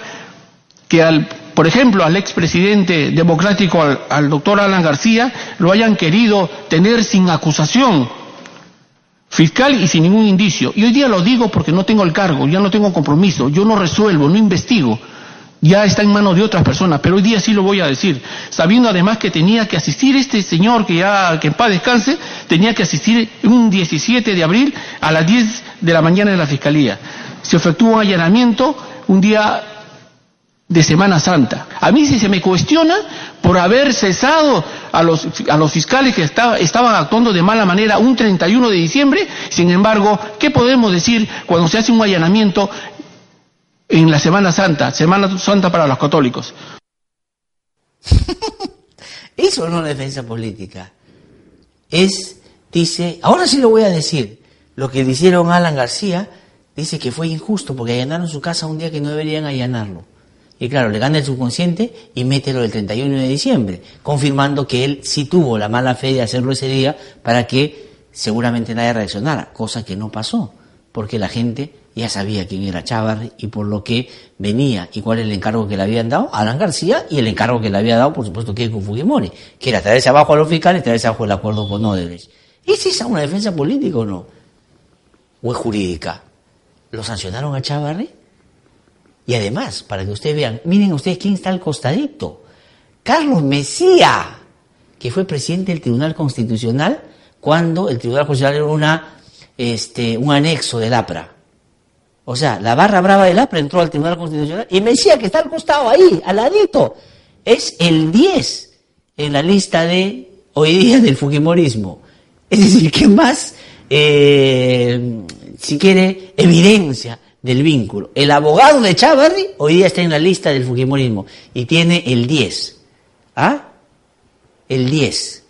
que al por ejemplo, al expresidente democrático, al, doctor Alan García, lo hayan querido tener sin acusación fiscal y sin ningún indicio. Y hoy día lo digo porque no tengo el cargo, ya no tengo compromiso, yo no resuelvo, no investigo. Ya está en manos de otras personas, pero hoy día sí lo voy a decir, sabiendo además que tenía que asistir este señor que ya que en paz descanse, tenía que asistir un 17 de abril a las 10 de la mañana en la fiscalía. Se efectuó un allanamiento un día de Semana Santa. A mí si se me cuestiona por haber cesado a los, a los fiscales que estaban actuando de mala manera un 31 de diciembre, sin embargo, ¿qué podemos decir cuando se hace un allanamiento en la Semana Santa, Semana Santa para los católicos. (laughs) Eso no es defensa política. Es, dice, ahora sí lo voy a decir, lo que le hicieron Alan García, dice que fue injusto porque allanaron su casa un día que no deberían allanarlo. Y claro, le gana el subconsciente y mételo el 31 de diciembre, confirmando que él sí tuvo la mala fe de hacerlo ese día para que seguramente nadie reaccionara, cosa que no pasó, porque la gente ya sabía quién era Chávarri y por lo que venía y cuál era el encargo que le habían dado Alan García y el encargo que le había dado, por supuesto, Keiko Fujimori, que era traerse abajo a los fiscales traerse abajo el acuerdo con Odebrecht. ¿Es esa una defensa política o no? ¿O es jurídica? ¿Lo sancionaron a Chávarri? Y además, para que ustedes vean, miren ustedes quién está al costadito. Carlos Mesía, que fue presidente del Tribunal Constitucional cuando el Tribunal Constitucional era una, este, un anexo del APRA. O sea, la barra brava del APRA entró al Tribunal Constitucional y Mesía, que está al costado ahí, al ladito, es el 10 en la lista de hoy día del Fujimorismo. Es decir, ¿qué más, eh, si quiere, evidencia del vínculo. El abogado de Chávarri hoy día está en la lista del Fujimorismo y tiene el 10. ¿Ah? El 10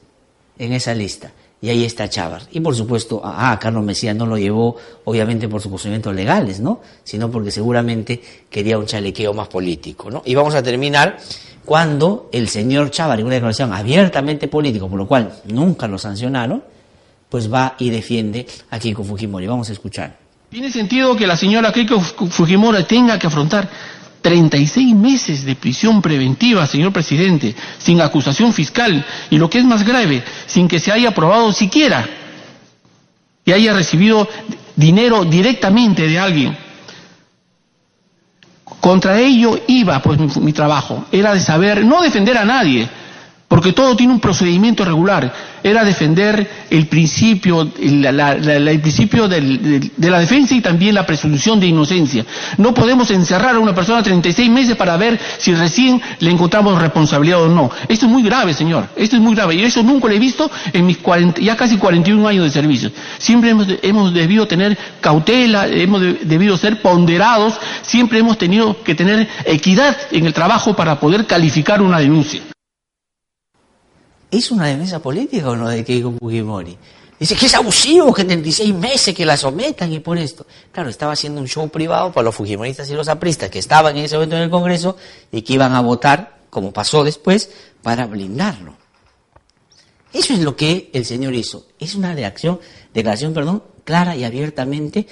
en esa lista. Y ahí está Chávarri. Y por supuesto, ah, Carlos Mesías no lo llevó, obviamente por sus conocimientos legales, ¿no? Sino porque seguramente quería un chalequeo más político, ¿no? Y vamos a terminar cuando el señor Chávarri, una declaración abiertamente político, por lo cual nunca lo sancionaron, pues va y defiende a Keiko Fujimori. Vamos a escuchar. ¿Tiene sentido que la señora Keiko Fujimori tenga que afrontar 36 meses de prisión preventiva, señor presidente, sin acusación fiscal y lo que es más grave, sin que se haya aprobado siquiera que haya recibido dinero directamente de alguien? Contra ello iba pues mi, mi trabajo, era de saber, no defender a nadie, porque todo tiene un procedimiento regular, era defender el principio, el principio de la defensa y también la presunción de inocencia. No podemos encerrar a una persona 36 meses para ver si recién le encontramos responsabilidad o no. Esto es muy grave, señor. Esto es muy grave. Y eso nunca lo he visto en mis ya casi 41 años de servicio. Siempre hemos, debido tener cautela, hemos debido ser ponderados, siempre hemos tenido que tener equidad en el trabajo para poder calificar una denuncia. ¿Es una defensa política o no de Keiko Fujimori? Dice que es abusivo que 36 meses que la sometan y por esto. Claro, estaba haciendo un show privado para los fujimoristas y los apristas que estaban en ese momento en el Congreso y que iban a votar, como pasó después, para blindarlo. Eso es lo que el señor hizo. Es una reacción, declaración, perdón, clara y abiertamente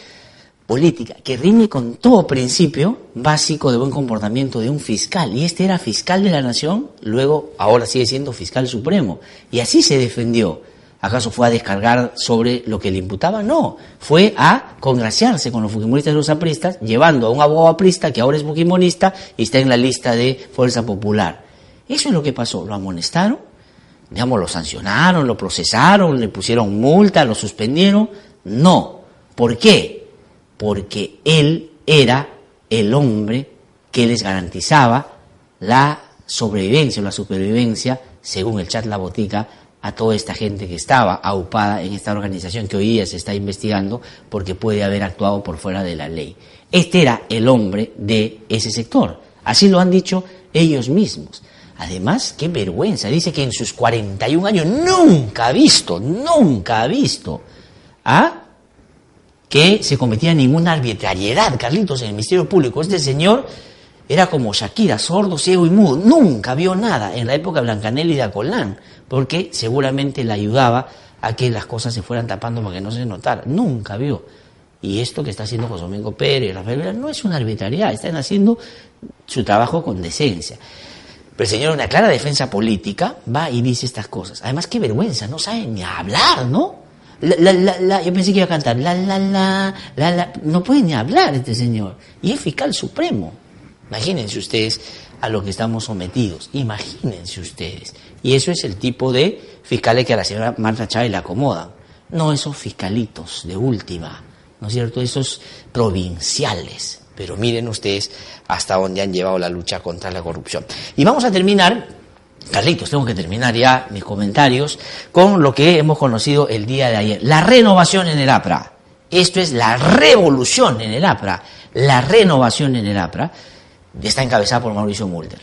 política, que rime con todo principio básico de buen comportamiento de un fiscal. Y este era fiscal de la nación, luego ahora sigue siendo fiscal supremo. Y así se defendió. ¿Acaso fue a descargar sobre lo que le imputaba? No, fue a congraciarse con los fujimoristas y los apristas, llevando a un abogado aprista que ahora es fujimorista y está en la lista de Fuerza Popular. Eso es lo que pasó. Lo amonestaron, digamos, lo sancionaron, lo procesaron, le pusieron multa, lo suspendieron. No. ¿Por qué? Porque él era el hombre que les garantizaba la sobrevivencia o la supervivencia, según el chat La Botica, a toda esta gente que estaba aupada en esta organización que hoy día se está investigando porque puede haber actuado por fuera de la ley. Este era el hombre de ese sector. Así lo han dicho ellos mismos. Además, qué vergüenza. Dice que en sus 41 años nunca ha visto, nunca ha visto a que se cometía ninguna arbitrariedad, Carlitos, en el Ministerio Público. Este señor era como Shakira, sordo, ciego y mudo. Nunca vio nada en la época de Blancanelli y de Acolán, porque seguramente le ayudaba a que las cosas se fueran tapando para que no se notara. Nunca vio. Y esto que está haciendo José Domingo Pérez, Rafael Vera, no es una arbitrariedad, están haciendo su trabajo con decencia. Pero el señor, una clara defensa política, va y dice estas cosas. Además, qué vergüenza, no sabe ni hablar, ¿no? Yo pensé que iba a cantar, la, la, la, la, la. No puede ni hablar este señor. Y es fiscal supremo. Imagínense ustedes a lo que estamos sometidos. Imagínense ustedes. Y eso es el tipo de fiscales que a la señora Marta Chávez le acomodan. No esos fiscalitos de última, ¿no es cierto? Esos provinciales. Pero miren ustedes hasta dónde han llevado la lucha contra la corrupción. Y vamos a terminar Carlitos, tengo que terminar ya mis comentarios con lo que hemos conocido el día de ayer. La renovación en el APRA. esto es la revolución en el APRA, la renovación en el APRA, está encabezada por Mauricio Mulder.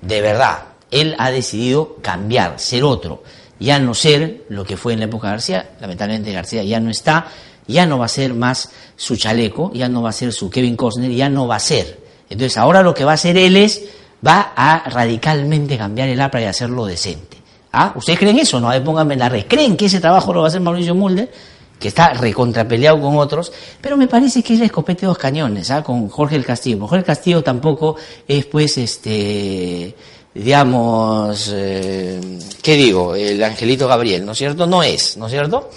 De verdad, él ha decidido cambiar, ser otro, ya no ser lo que fue en la época de García, lamentablemente García ya no está, ya no va a ser más su chaleco, ya no va a ser su Kevin Costner, ya no va a ser. Entonces ahora lo que va a hacer él es, va a radicalmente cambiar el APRA y hacerlo decente. ¿Ah? ¿Ustedes creen eso? No, a ver, pónganme la red. ¿Creen que ese trabajo lo va a hacer Mauricio Mulder? que está recontrapeleado con otros, pero me parece que es la escopeta de dos cañones, ¿ah? con Jorge el Castillo. Jorge el Castillo tampoco es, pues, este, digamos, eh, ¿qué digo? El angelito Gabriel, ¿no es cierto? No es, ¿no es cierto?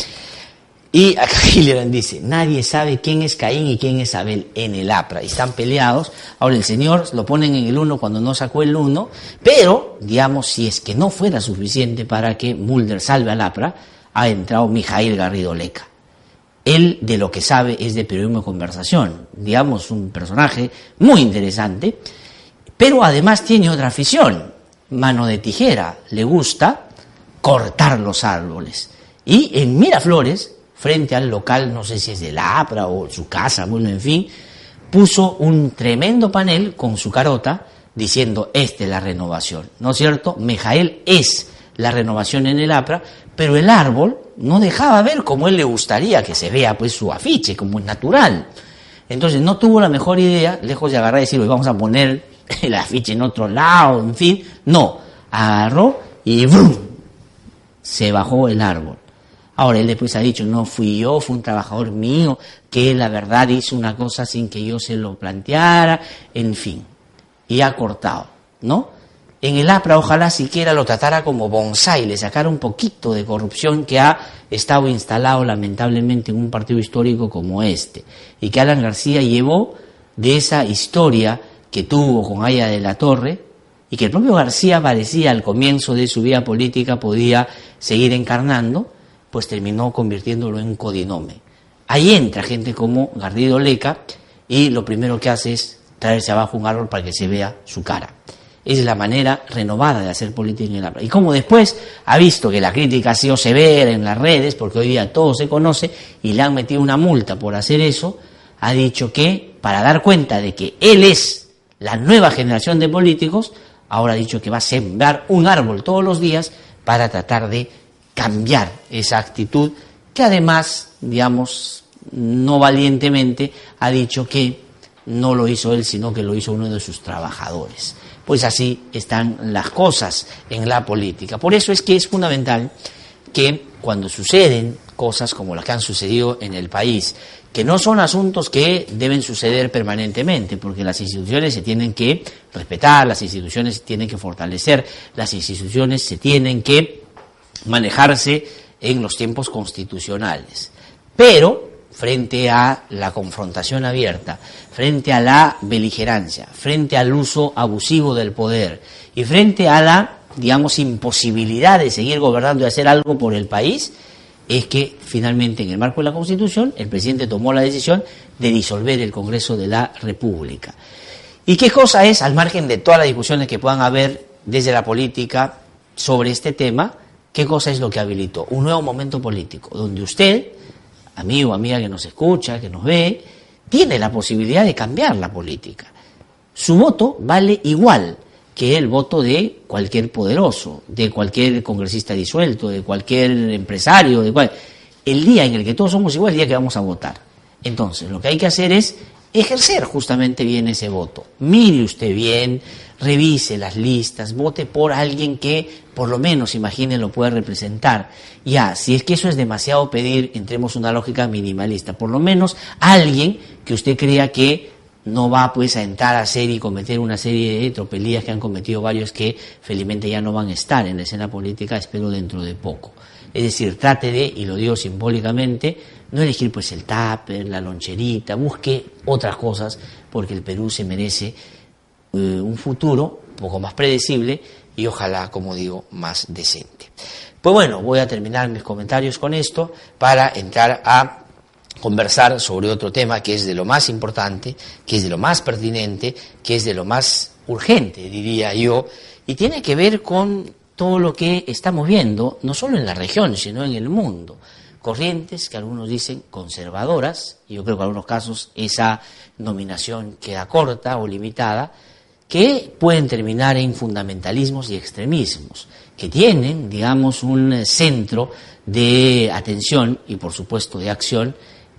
Y acá Gilligan (laughs) dice, nadie sabe quién es Caín y quién es Abel en el APRA. Y están peleados. Ahora el Señor lo ponen en el uno cuando no sacó el uno. Pero, digamos, si es que no fuera suficiente para que Mulder salve al APRA, ha entrado Mijail Garrido Leca. Él de lo que sabe es de periodismo de conversación, digamos, un personaje muy interesante, pero además tiene otra afición, mano de tijera, le gusta cortar los árboles. Y en Miraflores, frente al local, no sé si es de la APRA o su casa, bueno, en fin, puso un tremendo panel con su carota diciendo, esta es la renovación, ¿no es cierto? Mejael es la renovación en el APRA, pero el árbol no dejaba ver como él le gustaría que se vea pues su afiche, como es natural. Entonces no tuvo la mejor idea, lejos de agarrar y decir, vamos a poner el afiche en otro lado, en fin, no, agarró y ¡brum! se bajó el árbol. Ahora él después ha dicho, no fui yo, fue un trabajador mío, que la verdad hizo una cosa sin que yo se lo planteara, en fin, y ha cortado, ¿no? en el APRA ojalá siquiera lo tratara como bonsai, le sacara un poquito de corrupción que ha estado instalado lamentablemente en un partido histórico como este, y que Alan García llevó de esa historia que tuvo con Aya de la Torre, y que el propio García parecía al comienzo de su vida política podía seguir encarnando, pues terminó convirtiéndolo en codinome. Ahí entra gente como Garrido Leca y lo primero que hace es traerse abajo un árbol para que se vea su cara es la manera renovada de hacer política en el APRA. Y como después ha visto que la crítica ha sido severa en las redes, porque hoy día todo se conoce, y le han metido una multa por hacer eso, ha dicho que para dar cuenta de que él es la nueva generación de políticos, ahora ha dicho que va a sembrar un árbol todos los días para tratar de cambiar esa actitud que además, digamos, no valientemente ha dicho que no lo hizo él, sino que lo hizo uno de sus trabajadores pues así están las cosas en la política. Por eso es que es fundamental que cuando suceden cosas como las que han sucedido en el país, que no son asuntos que deben suceder permanentemente, porque las instituciones se tienen que respetar, las instituciones se tienen que fortalecer, las instituciones se tienen que manejarse en los tiempos constitucionales. Pero frente a la confrontación abierta, frente a la beligerancia, frente al uso abusivo del poder y frente a la, digamos, imposibilidad de seguir gobernando y hacer algo por el país, es que finalmente en el marco de la Constitución el presidente tomó la decisión de disolver el Congreso de la República. ¿Y qué cosa es, al margen de todas las discusiones que puedan haber desde la política sobre este tema, qué cosa es lo que habilitó? Un nuevo momento político, donde usted amigo, amiga que nos escucha, que nos ve, tiene la posibilidad de cambiar la política. Su voto vale igual que el voto de cualquier poderoso, de cualquier congresista disuelto, de cualquier empresario, de cual... el día en el que todos somos iguales, el día que vamos a votar. Entonces, lo que hay que hacer es ejercer justamente bien ese voto. Mire usted bien, revise las listas, vote por alguien que por lo menos, imagine, lo pueda representar. Ya, si es que eso es demasiado pedir, entremos una lógica minimalista. Por lo menos alguien que usted crea que no va pues a entrar a hacer y cometer una serie de tropelías que han cometido varios que felizmente ya no van a estar en la escena política, espero dentro de poco. Es decir, trate de, y lo digo simbólicamente, no elegir pues el tupper, la loncherita, busque otras cosas, porque el Perú se merece eh, un futuro un poco más predecible y ojalá, como digo, más decente. Pues bueno, voy a terminar mis comentarios con esto para entrar a conversar sobre otro tema que es de lo más importante, que es de lo más pertinente, que es de lo más urgente, diría yo, y tiene que ver con todo lo que estamos viendo, no solo en la región, sino en el mundo. Corrientes que algunos dicen conservadoras, y yo creo que en algunos casos esa nominación queda corta o limitada, que pueden terminar en fundamentalismos y extremismos, que tienen, digamos, un centro de atención y, por supuesto, de acción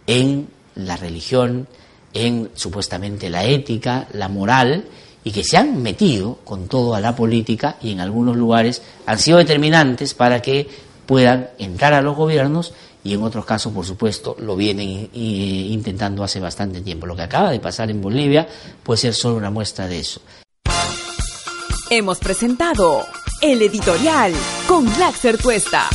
en la religión, en supuestamente la ética, la moral, y que se han metido con todo a la política y en algunos lugares han sido determinantes para que puedan entrar a los gobiernos y en otros casos, por supuesto, lo vienen intentando hace bastante tiempo. Lo que acaba de pasar en Bolivia puede ser solo una muestra de eso. Hemos presentado el editorial con Laxer Cuesta.